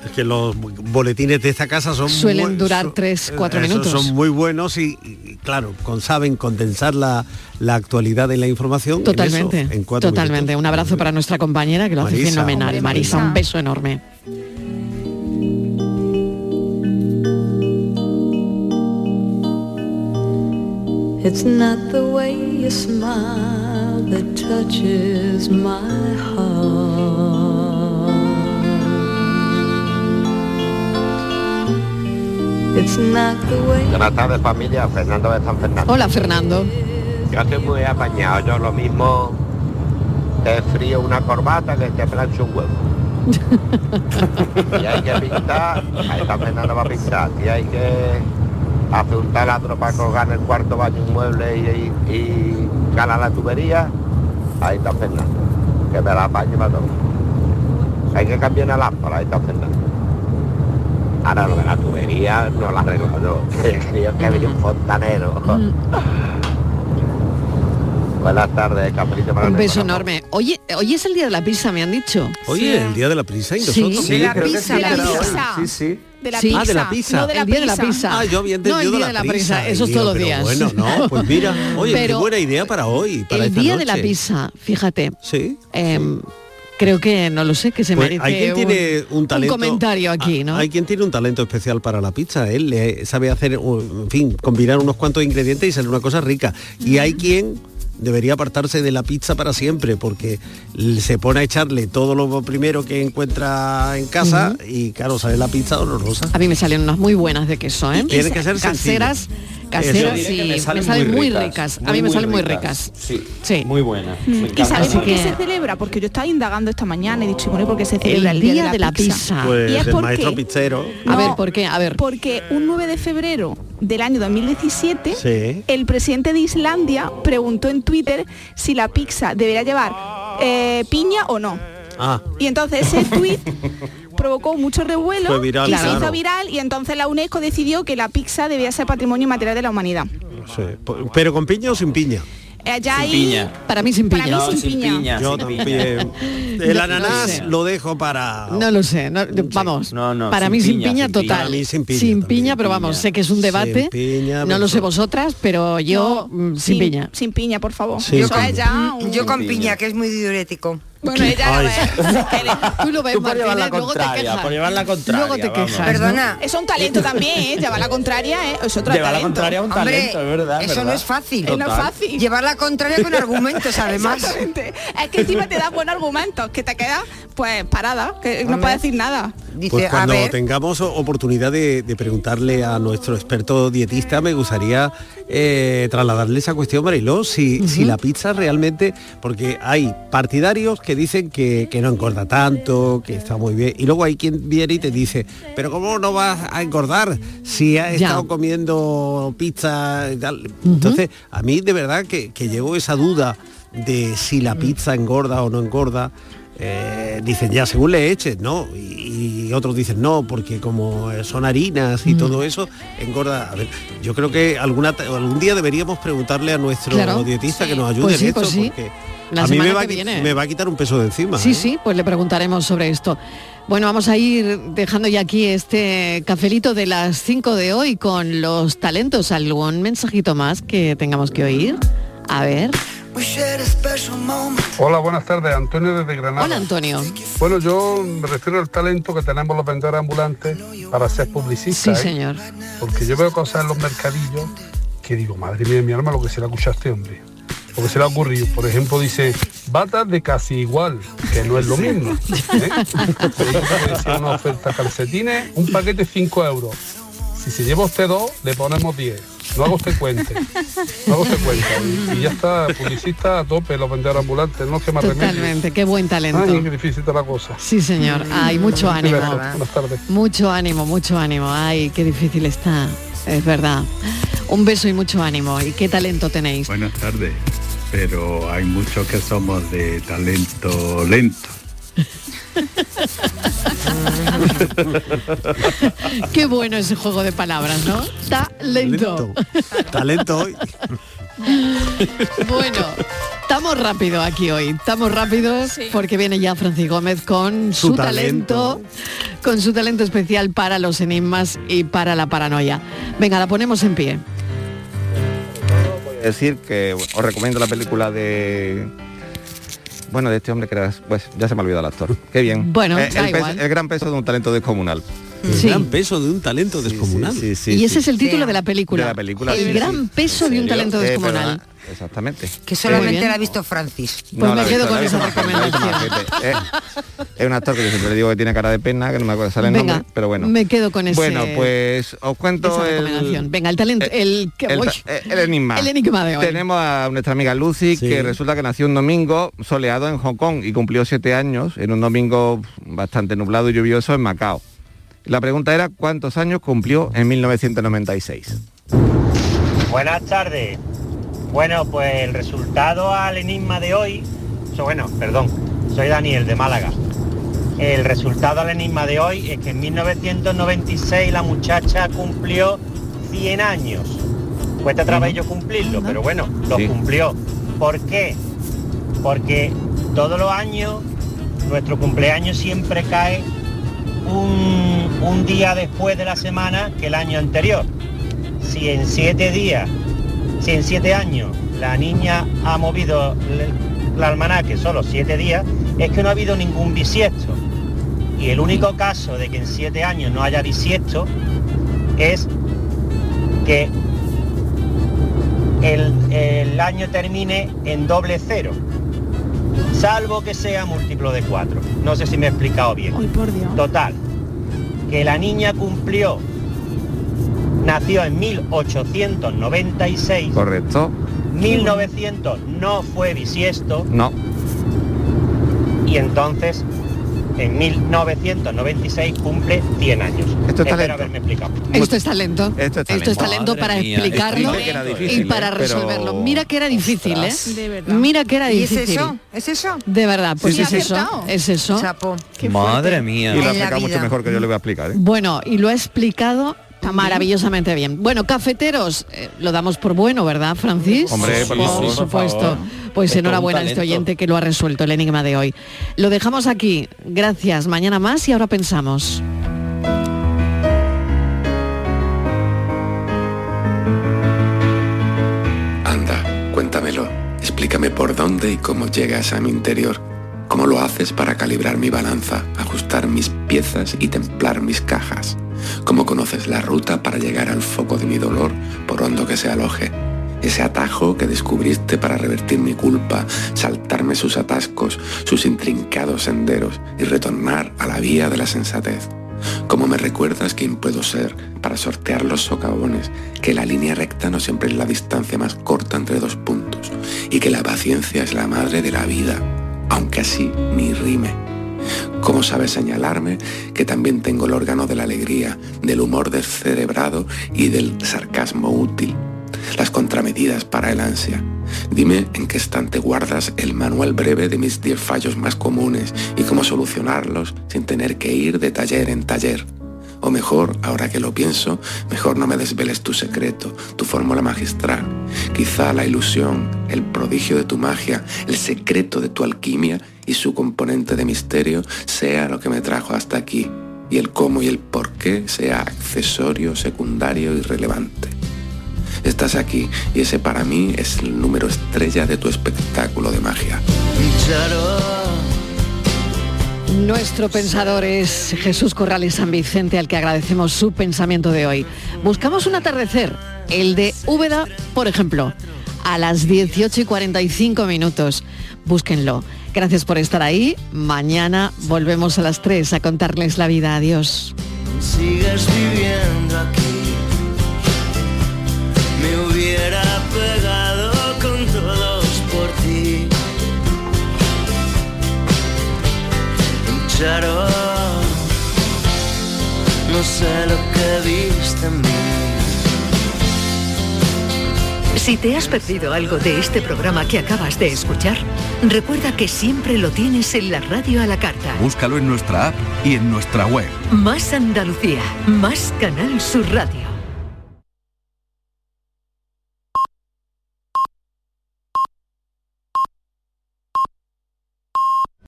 Es que los boletines de esta casa son Suelen muy- durar son- tres, cuatro esos minutos. Son muy buenos y, y, claro, con, saben condensar la, la actualidad de la información. en eso, Totalmente, en cuatro totalmente. minutos. Un abrazo para nuestra compañera que lo hace Marisa. fenomenal. Hombre, Marisa, Marisa. un beso enorme. It's not the way you smile that touches my heart. Buenas tardes familia, Fernando de San Fernando. Hola, Fernando. Yo estoy muy apañado, yo lo mismo te frío una corbata que te plancho un huevo. y hay que pintar, ahí está Fernando va a pintar. Y hay que hacer un taladro para colgar en el cuarto baño un mueble y, y, y calar la tubería, ahí está Fernando. Que me la apaño para todo. Hay que cambiar la lámpara, ahí está Fernando. Ahora lo de la tubería no la arreglo yo. Creo que venía un fontanero. Buenas tardes, capricho para Un beso enorme. Oye, hoy es el día de la pizza, me han dicho. Oye, el día de la pizza y Sí. nosotros. De la pizza, sí, de la era hoy. pizza. Sí, sí. De la Sí. pizza. Ah, de la pizza. No de la el día de la pizza. pizza. Ah, yo había entendido No, el día de la prisa, eso es todos los pero días. Bueno, no, pues mira, oye, qué Pero buena idea para hoy, para el esta día de la noche. pizza, fíjate. Sí. em, Creo que, no lo sé, que se Pues merece hay quien un, tiene un talento comentario aquí, ¿no? Hay quien tiene un talento especial para la pizza, él le sabe hacer, en fin, combinar unos cuantos ingredientes y sale una cosa rica. Y hay quien debería apartarse de la pizza para siempre porque se pone a echarle todo lo primero que encuentra en casa y claro, sale la pizza horrorosa. A mí me salen unas muy buenas de queso, ¿eh? Tienen que ser caseras. Caseras y me salen, muy ricas. A mí me salen muy ricas. Sí, Sí. muy buena. Mm. Me ¿Y encanta. sabéis por qué se celebra? Porque yo estaba indagando esta mañana y he dicho, bueno, ¿por qué se celebra el, El día de la pizza. Pues y es el porque- maestro pizzero. A ver, ¿por qué? A ver. Porque un 9 de febrero del año 2017, Sí. el presidente de Islandia preguntó en Twitter si la pizza debería llevar eh, piña o no. Ah, Y entonces ese tweet provocó mucho revuelo Fue viral, y se claro. hizo viral y entonces la UNESCO decidió que la pizza debía ser patrimonio material de la humanidad. sí. pero con piña o sin piña. Eh, ya Sin ahí- piña. Para mí sin Para piña. mí No, sin sin piña. piña. Yo sin piña. también. El No, ananas no sé. lo dejo para No lo sé, no, vamos. No, no, para sin mí sin piña, piña sin piña. total. Para mí sin piña Sin también. piña, pero vamos, sé que es un debate. Sin piña, no lo sé vosotras, pero yo mm, sin, sin piña. Sin piña, por favor. Sí, Eso con- es ya un- Yo con piña, que es muy diurético. Bueno, ella Ay. Tú lo ves, Tú por llevar la luego te contraria, quejas. por llevar la contraria. Luego te vamos. quejas. Perdona. Es un talento también, ¿eh? Llevar la contraria, ¿eh? Es otro Llevar la contraria un Hombre, es verdad. eso verdad. no es fácil. Eh, No es Total. fácil. Llevar la contraria con argumentos, además. Exactamente. Es que encima te da buenos argumentos, que te quedas pues parada, que no puedes decir nada. Dice, Pues a cuando ver, tengamos oportunidad de, de preguntarle a nuestro experto dietista, me gustaría eh, trasladarle esa cuestión, Mariló, si, si la pizza realmente, porque hay partidarios que dicen que, que no engorda tanto, que está muy bien, y luego hay quien viene y te dice, pero ¿cómo no vas a engordar si has Ya. estado comiendo pizza y tal? Entonces, a mí de verdad que, que llegó esa duda de si la pizza engorda o no engorda. Eh, dicen ya según le eches, ¿no? Y, y otros dicen no, porque como son harinas y Mm. todo eso, engorda. A ver, yo creo que alguna algún día deberíamos preguntarle a nuestro Claro. dietista que nos ayude Pues en esto, pues sí. porque La a mí va, me va a quitar un peso de encima. Sí, ¿eh? sí, pues le preguntaremos sobre esto. Bueno, vamos a ir dejando ya aquí este cafelito de las 5 de hoy con los talentos. ¿Algún mensajito más que tengamos que oír? A ver. Hola, buenas tardes, Antonio desde Granada. Hola, Antonio. Bueno, yo me refiero al talento que tenemos los vendedores ambulantes para ser publicistas. Sí, ¿eh? señor. Porque yo veo cosas en los mercadillos que digo, madre mía de mi alma, lo que se le ha escuchado a este hombre. Lo que se le ha ocurrido. Por ejemplo, dice, batas de casi igual, que no es lo mismo. ¿eh? Una oferta calcetines, un paquete 5 euros. Si se lleva usted dos, le ponemos 10. No haga usted cuenta. No haga usted cuenta. Y, y ya está, publicista a tope, los vendedores ambulantes, no que más remedio. Totalmente, qué buen talento. Ay, qué difícil está la cosa. Sí, señor. Hay mucho Sí, ánimo. Buenas tardes. Mucho ánimo, mucho ánimo. Ay, qué difícil está. Es verdad. Un beso y mucho ánimo. ¿Y qué talento tenéis? Buenas tardes, pero hay muchos que somos de talento lento. Qué bueno ese juego de palabras, ¿no? Talento. Talento hoy. Bueno, estamos rápido aquí hoy. Estamos rápidos porque viene ya Francis Gómez con su, Su talento, con su talento especial para los enigmas y para la paranoia. Venga, la ponemos en pie. decir que os recomiendo la película de bueno de este hombre que era pues ya se me ha olvidado el actor. Qué bien. Bueno, Eh, da el, el gran peso de un talento descomunal El gran peso de un talento descomunal. sí, sí, y sí. ese es el título de la película. De la película, el sí, gran sí. peso de un talento Eh, descomunal. perdona, exactamente Que solamente la ha visto Francis. Pues No, me quedo visto, con esa recomendación. Eh, es un actor que yo siempre le digo que tiene cara de pena que no me acuerdo sale el Venga, nombre pero bueno me quedo con ese- bueno pues os cuento esa el. Venga, el talento, el, que el, eh, el enigma. el enigma de hoy. Tenemos a nuestra amiga Lucy, que resulta que nació un domingo soleado en Hong Kong y cumplió siete años en un domingo bastante nublado y lluvioso en Macao. La pregunta era cuántos años cumplió en 1996. Buenas tardes. Bueno, pues el resultado al enigma de hoy, bueno, perdón, soy Daniel de Málaga. El resultado al enigma de hoy es que en 1996 la muchacha cumplió 100 años. Cuesta trabajo cumplirlo, pero bueno, lo Sí. cumplió. ¿Por qué? Porque todos los años nuestro cumpleaños siempre cae un, un día después de la semana que el año anterior. Si en siete días, si en siete años la niña ha movido el, almanaque solo siete días, es que no ha habido ningún bisiesto. Y el único caso de que en siete años no haya bisiesto es que el, el año termine en doble cero, salvo que sea múltiplo de cuatro. No sé si me he explicado bien. Total, que la niña cumplió, nació en 1896, Correcto. 1900 no fue bisiesto No. y entonces en 1996 cumple 100 años. Esto es Espero haberme explicado. Esto es talento. Esto es talento. talento Madre para mía, explicarlo esto y difícil, para ¿eh? Pero- resolverlo. Mira que era difícil, Ostras. ¿eh? De verdad. Mira que era ¿Y es difícil. eso? ¿Es eso? De verdad, pues Sí, es sí, sí. eso. Es eso. Chapo. Madre mía. Y lo ha explicado mucho mejor que yo le voy a explicar. ¿eh? Bueno, y lo ha explicado maravillosamente bien. Bueno, cafeteros, eh, lo damos por bueno, ¿verdad, Francis? Hombre, por favor, por supuesto. favor. Pues enhorabuena a este oyente que lo ha resuelto el enigma de hoy. Lo dejamos aquí. Gracias. Mañana más y ahora pensamos. Anda, cuéntamelo. Explícame por dónde y cómo llegas a mi interior. ¿Cómo lo haces para calibrar mi balanza, ajustar mis piezas y templar mis cajas? ¿Cómo conoces la ruta para llegar al foco de mi dolor, por hondo que se aloje? Ese atajo que descubriste para revertir mi culpa, saltarme sus atascos, sus intrincados senderos y retornar a la vía de la sensatez. ¿Cómo me recuerdas quién puedo ser para sortear los socavones, que la línea recta no siempre es la distancia más corta entre dos puntos y que la paciencia es la madre de la vida, aunque así ni rime? ¿Cómo sabes señalarme que también tengo el órgano de la alegría, del humor descerebrado y del sarcasmo útil? las contramedidas para el ansia. Dime en qué estante guardas el manual breve de mis 10 fallos más comunes y cómo solucionarlos sin tener que ir de taller en taller. O mejor, ahora que lo pienso, mejor no me desveles tu secreto, tu fórmula magistral. Quizá la ilusión, el prodigio de tu magia, el secreto de tu alquimia y su componente de misterio sea lo que me trajo hasta aquí. Y el cómo y el por qué sea accesorio, secundario y relevante. Estás aquí y ese para mí es el número estrella de tu espectáculo de magia. Nuestro pensador es Jesús Corrales San Vicente, al que agradecemos su pensamiento de hoy. Buscamos un atardecer, el de Úbeda, por ejemplo, a las 18 y 45 minutos. Búsquenlo. Gracias por estar ahí. Mañana volvemos a las 3 a contarles la vida. Adiós. Sigues viviendo aquí. Me hubiera pegado con todos por ti. Charo, no sé lo que viste en mí. Si te has perdido algo de este programa que acabas de escuchar, recuerda que siempre lo tienes en la radio a la carta. Búscalo en nuestra app y en nuestra web. Más Andalucía, más Canal Sur Radio.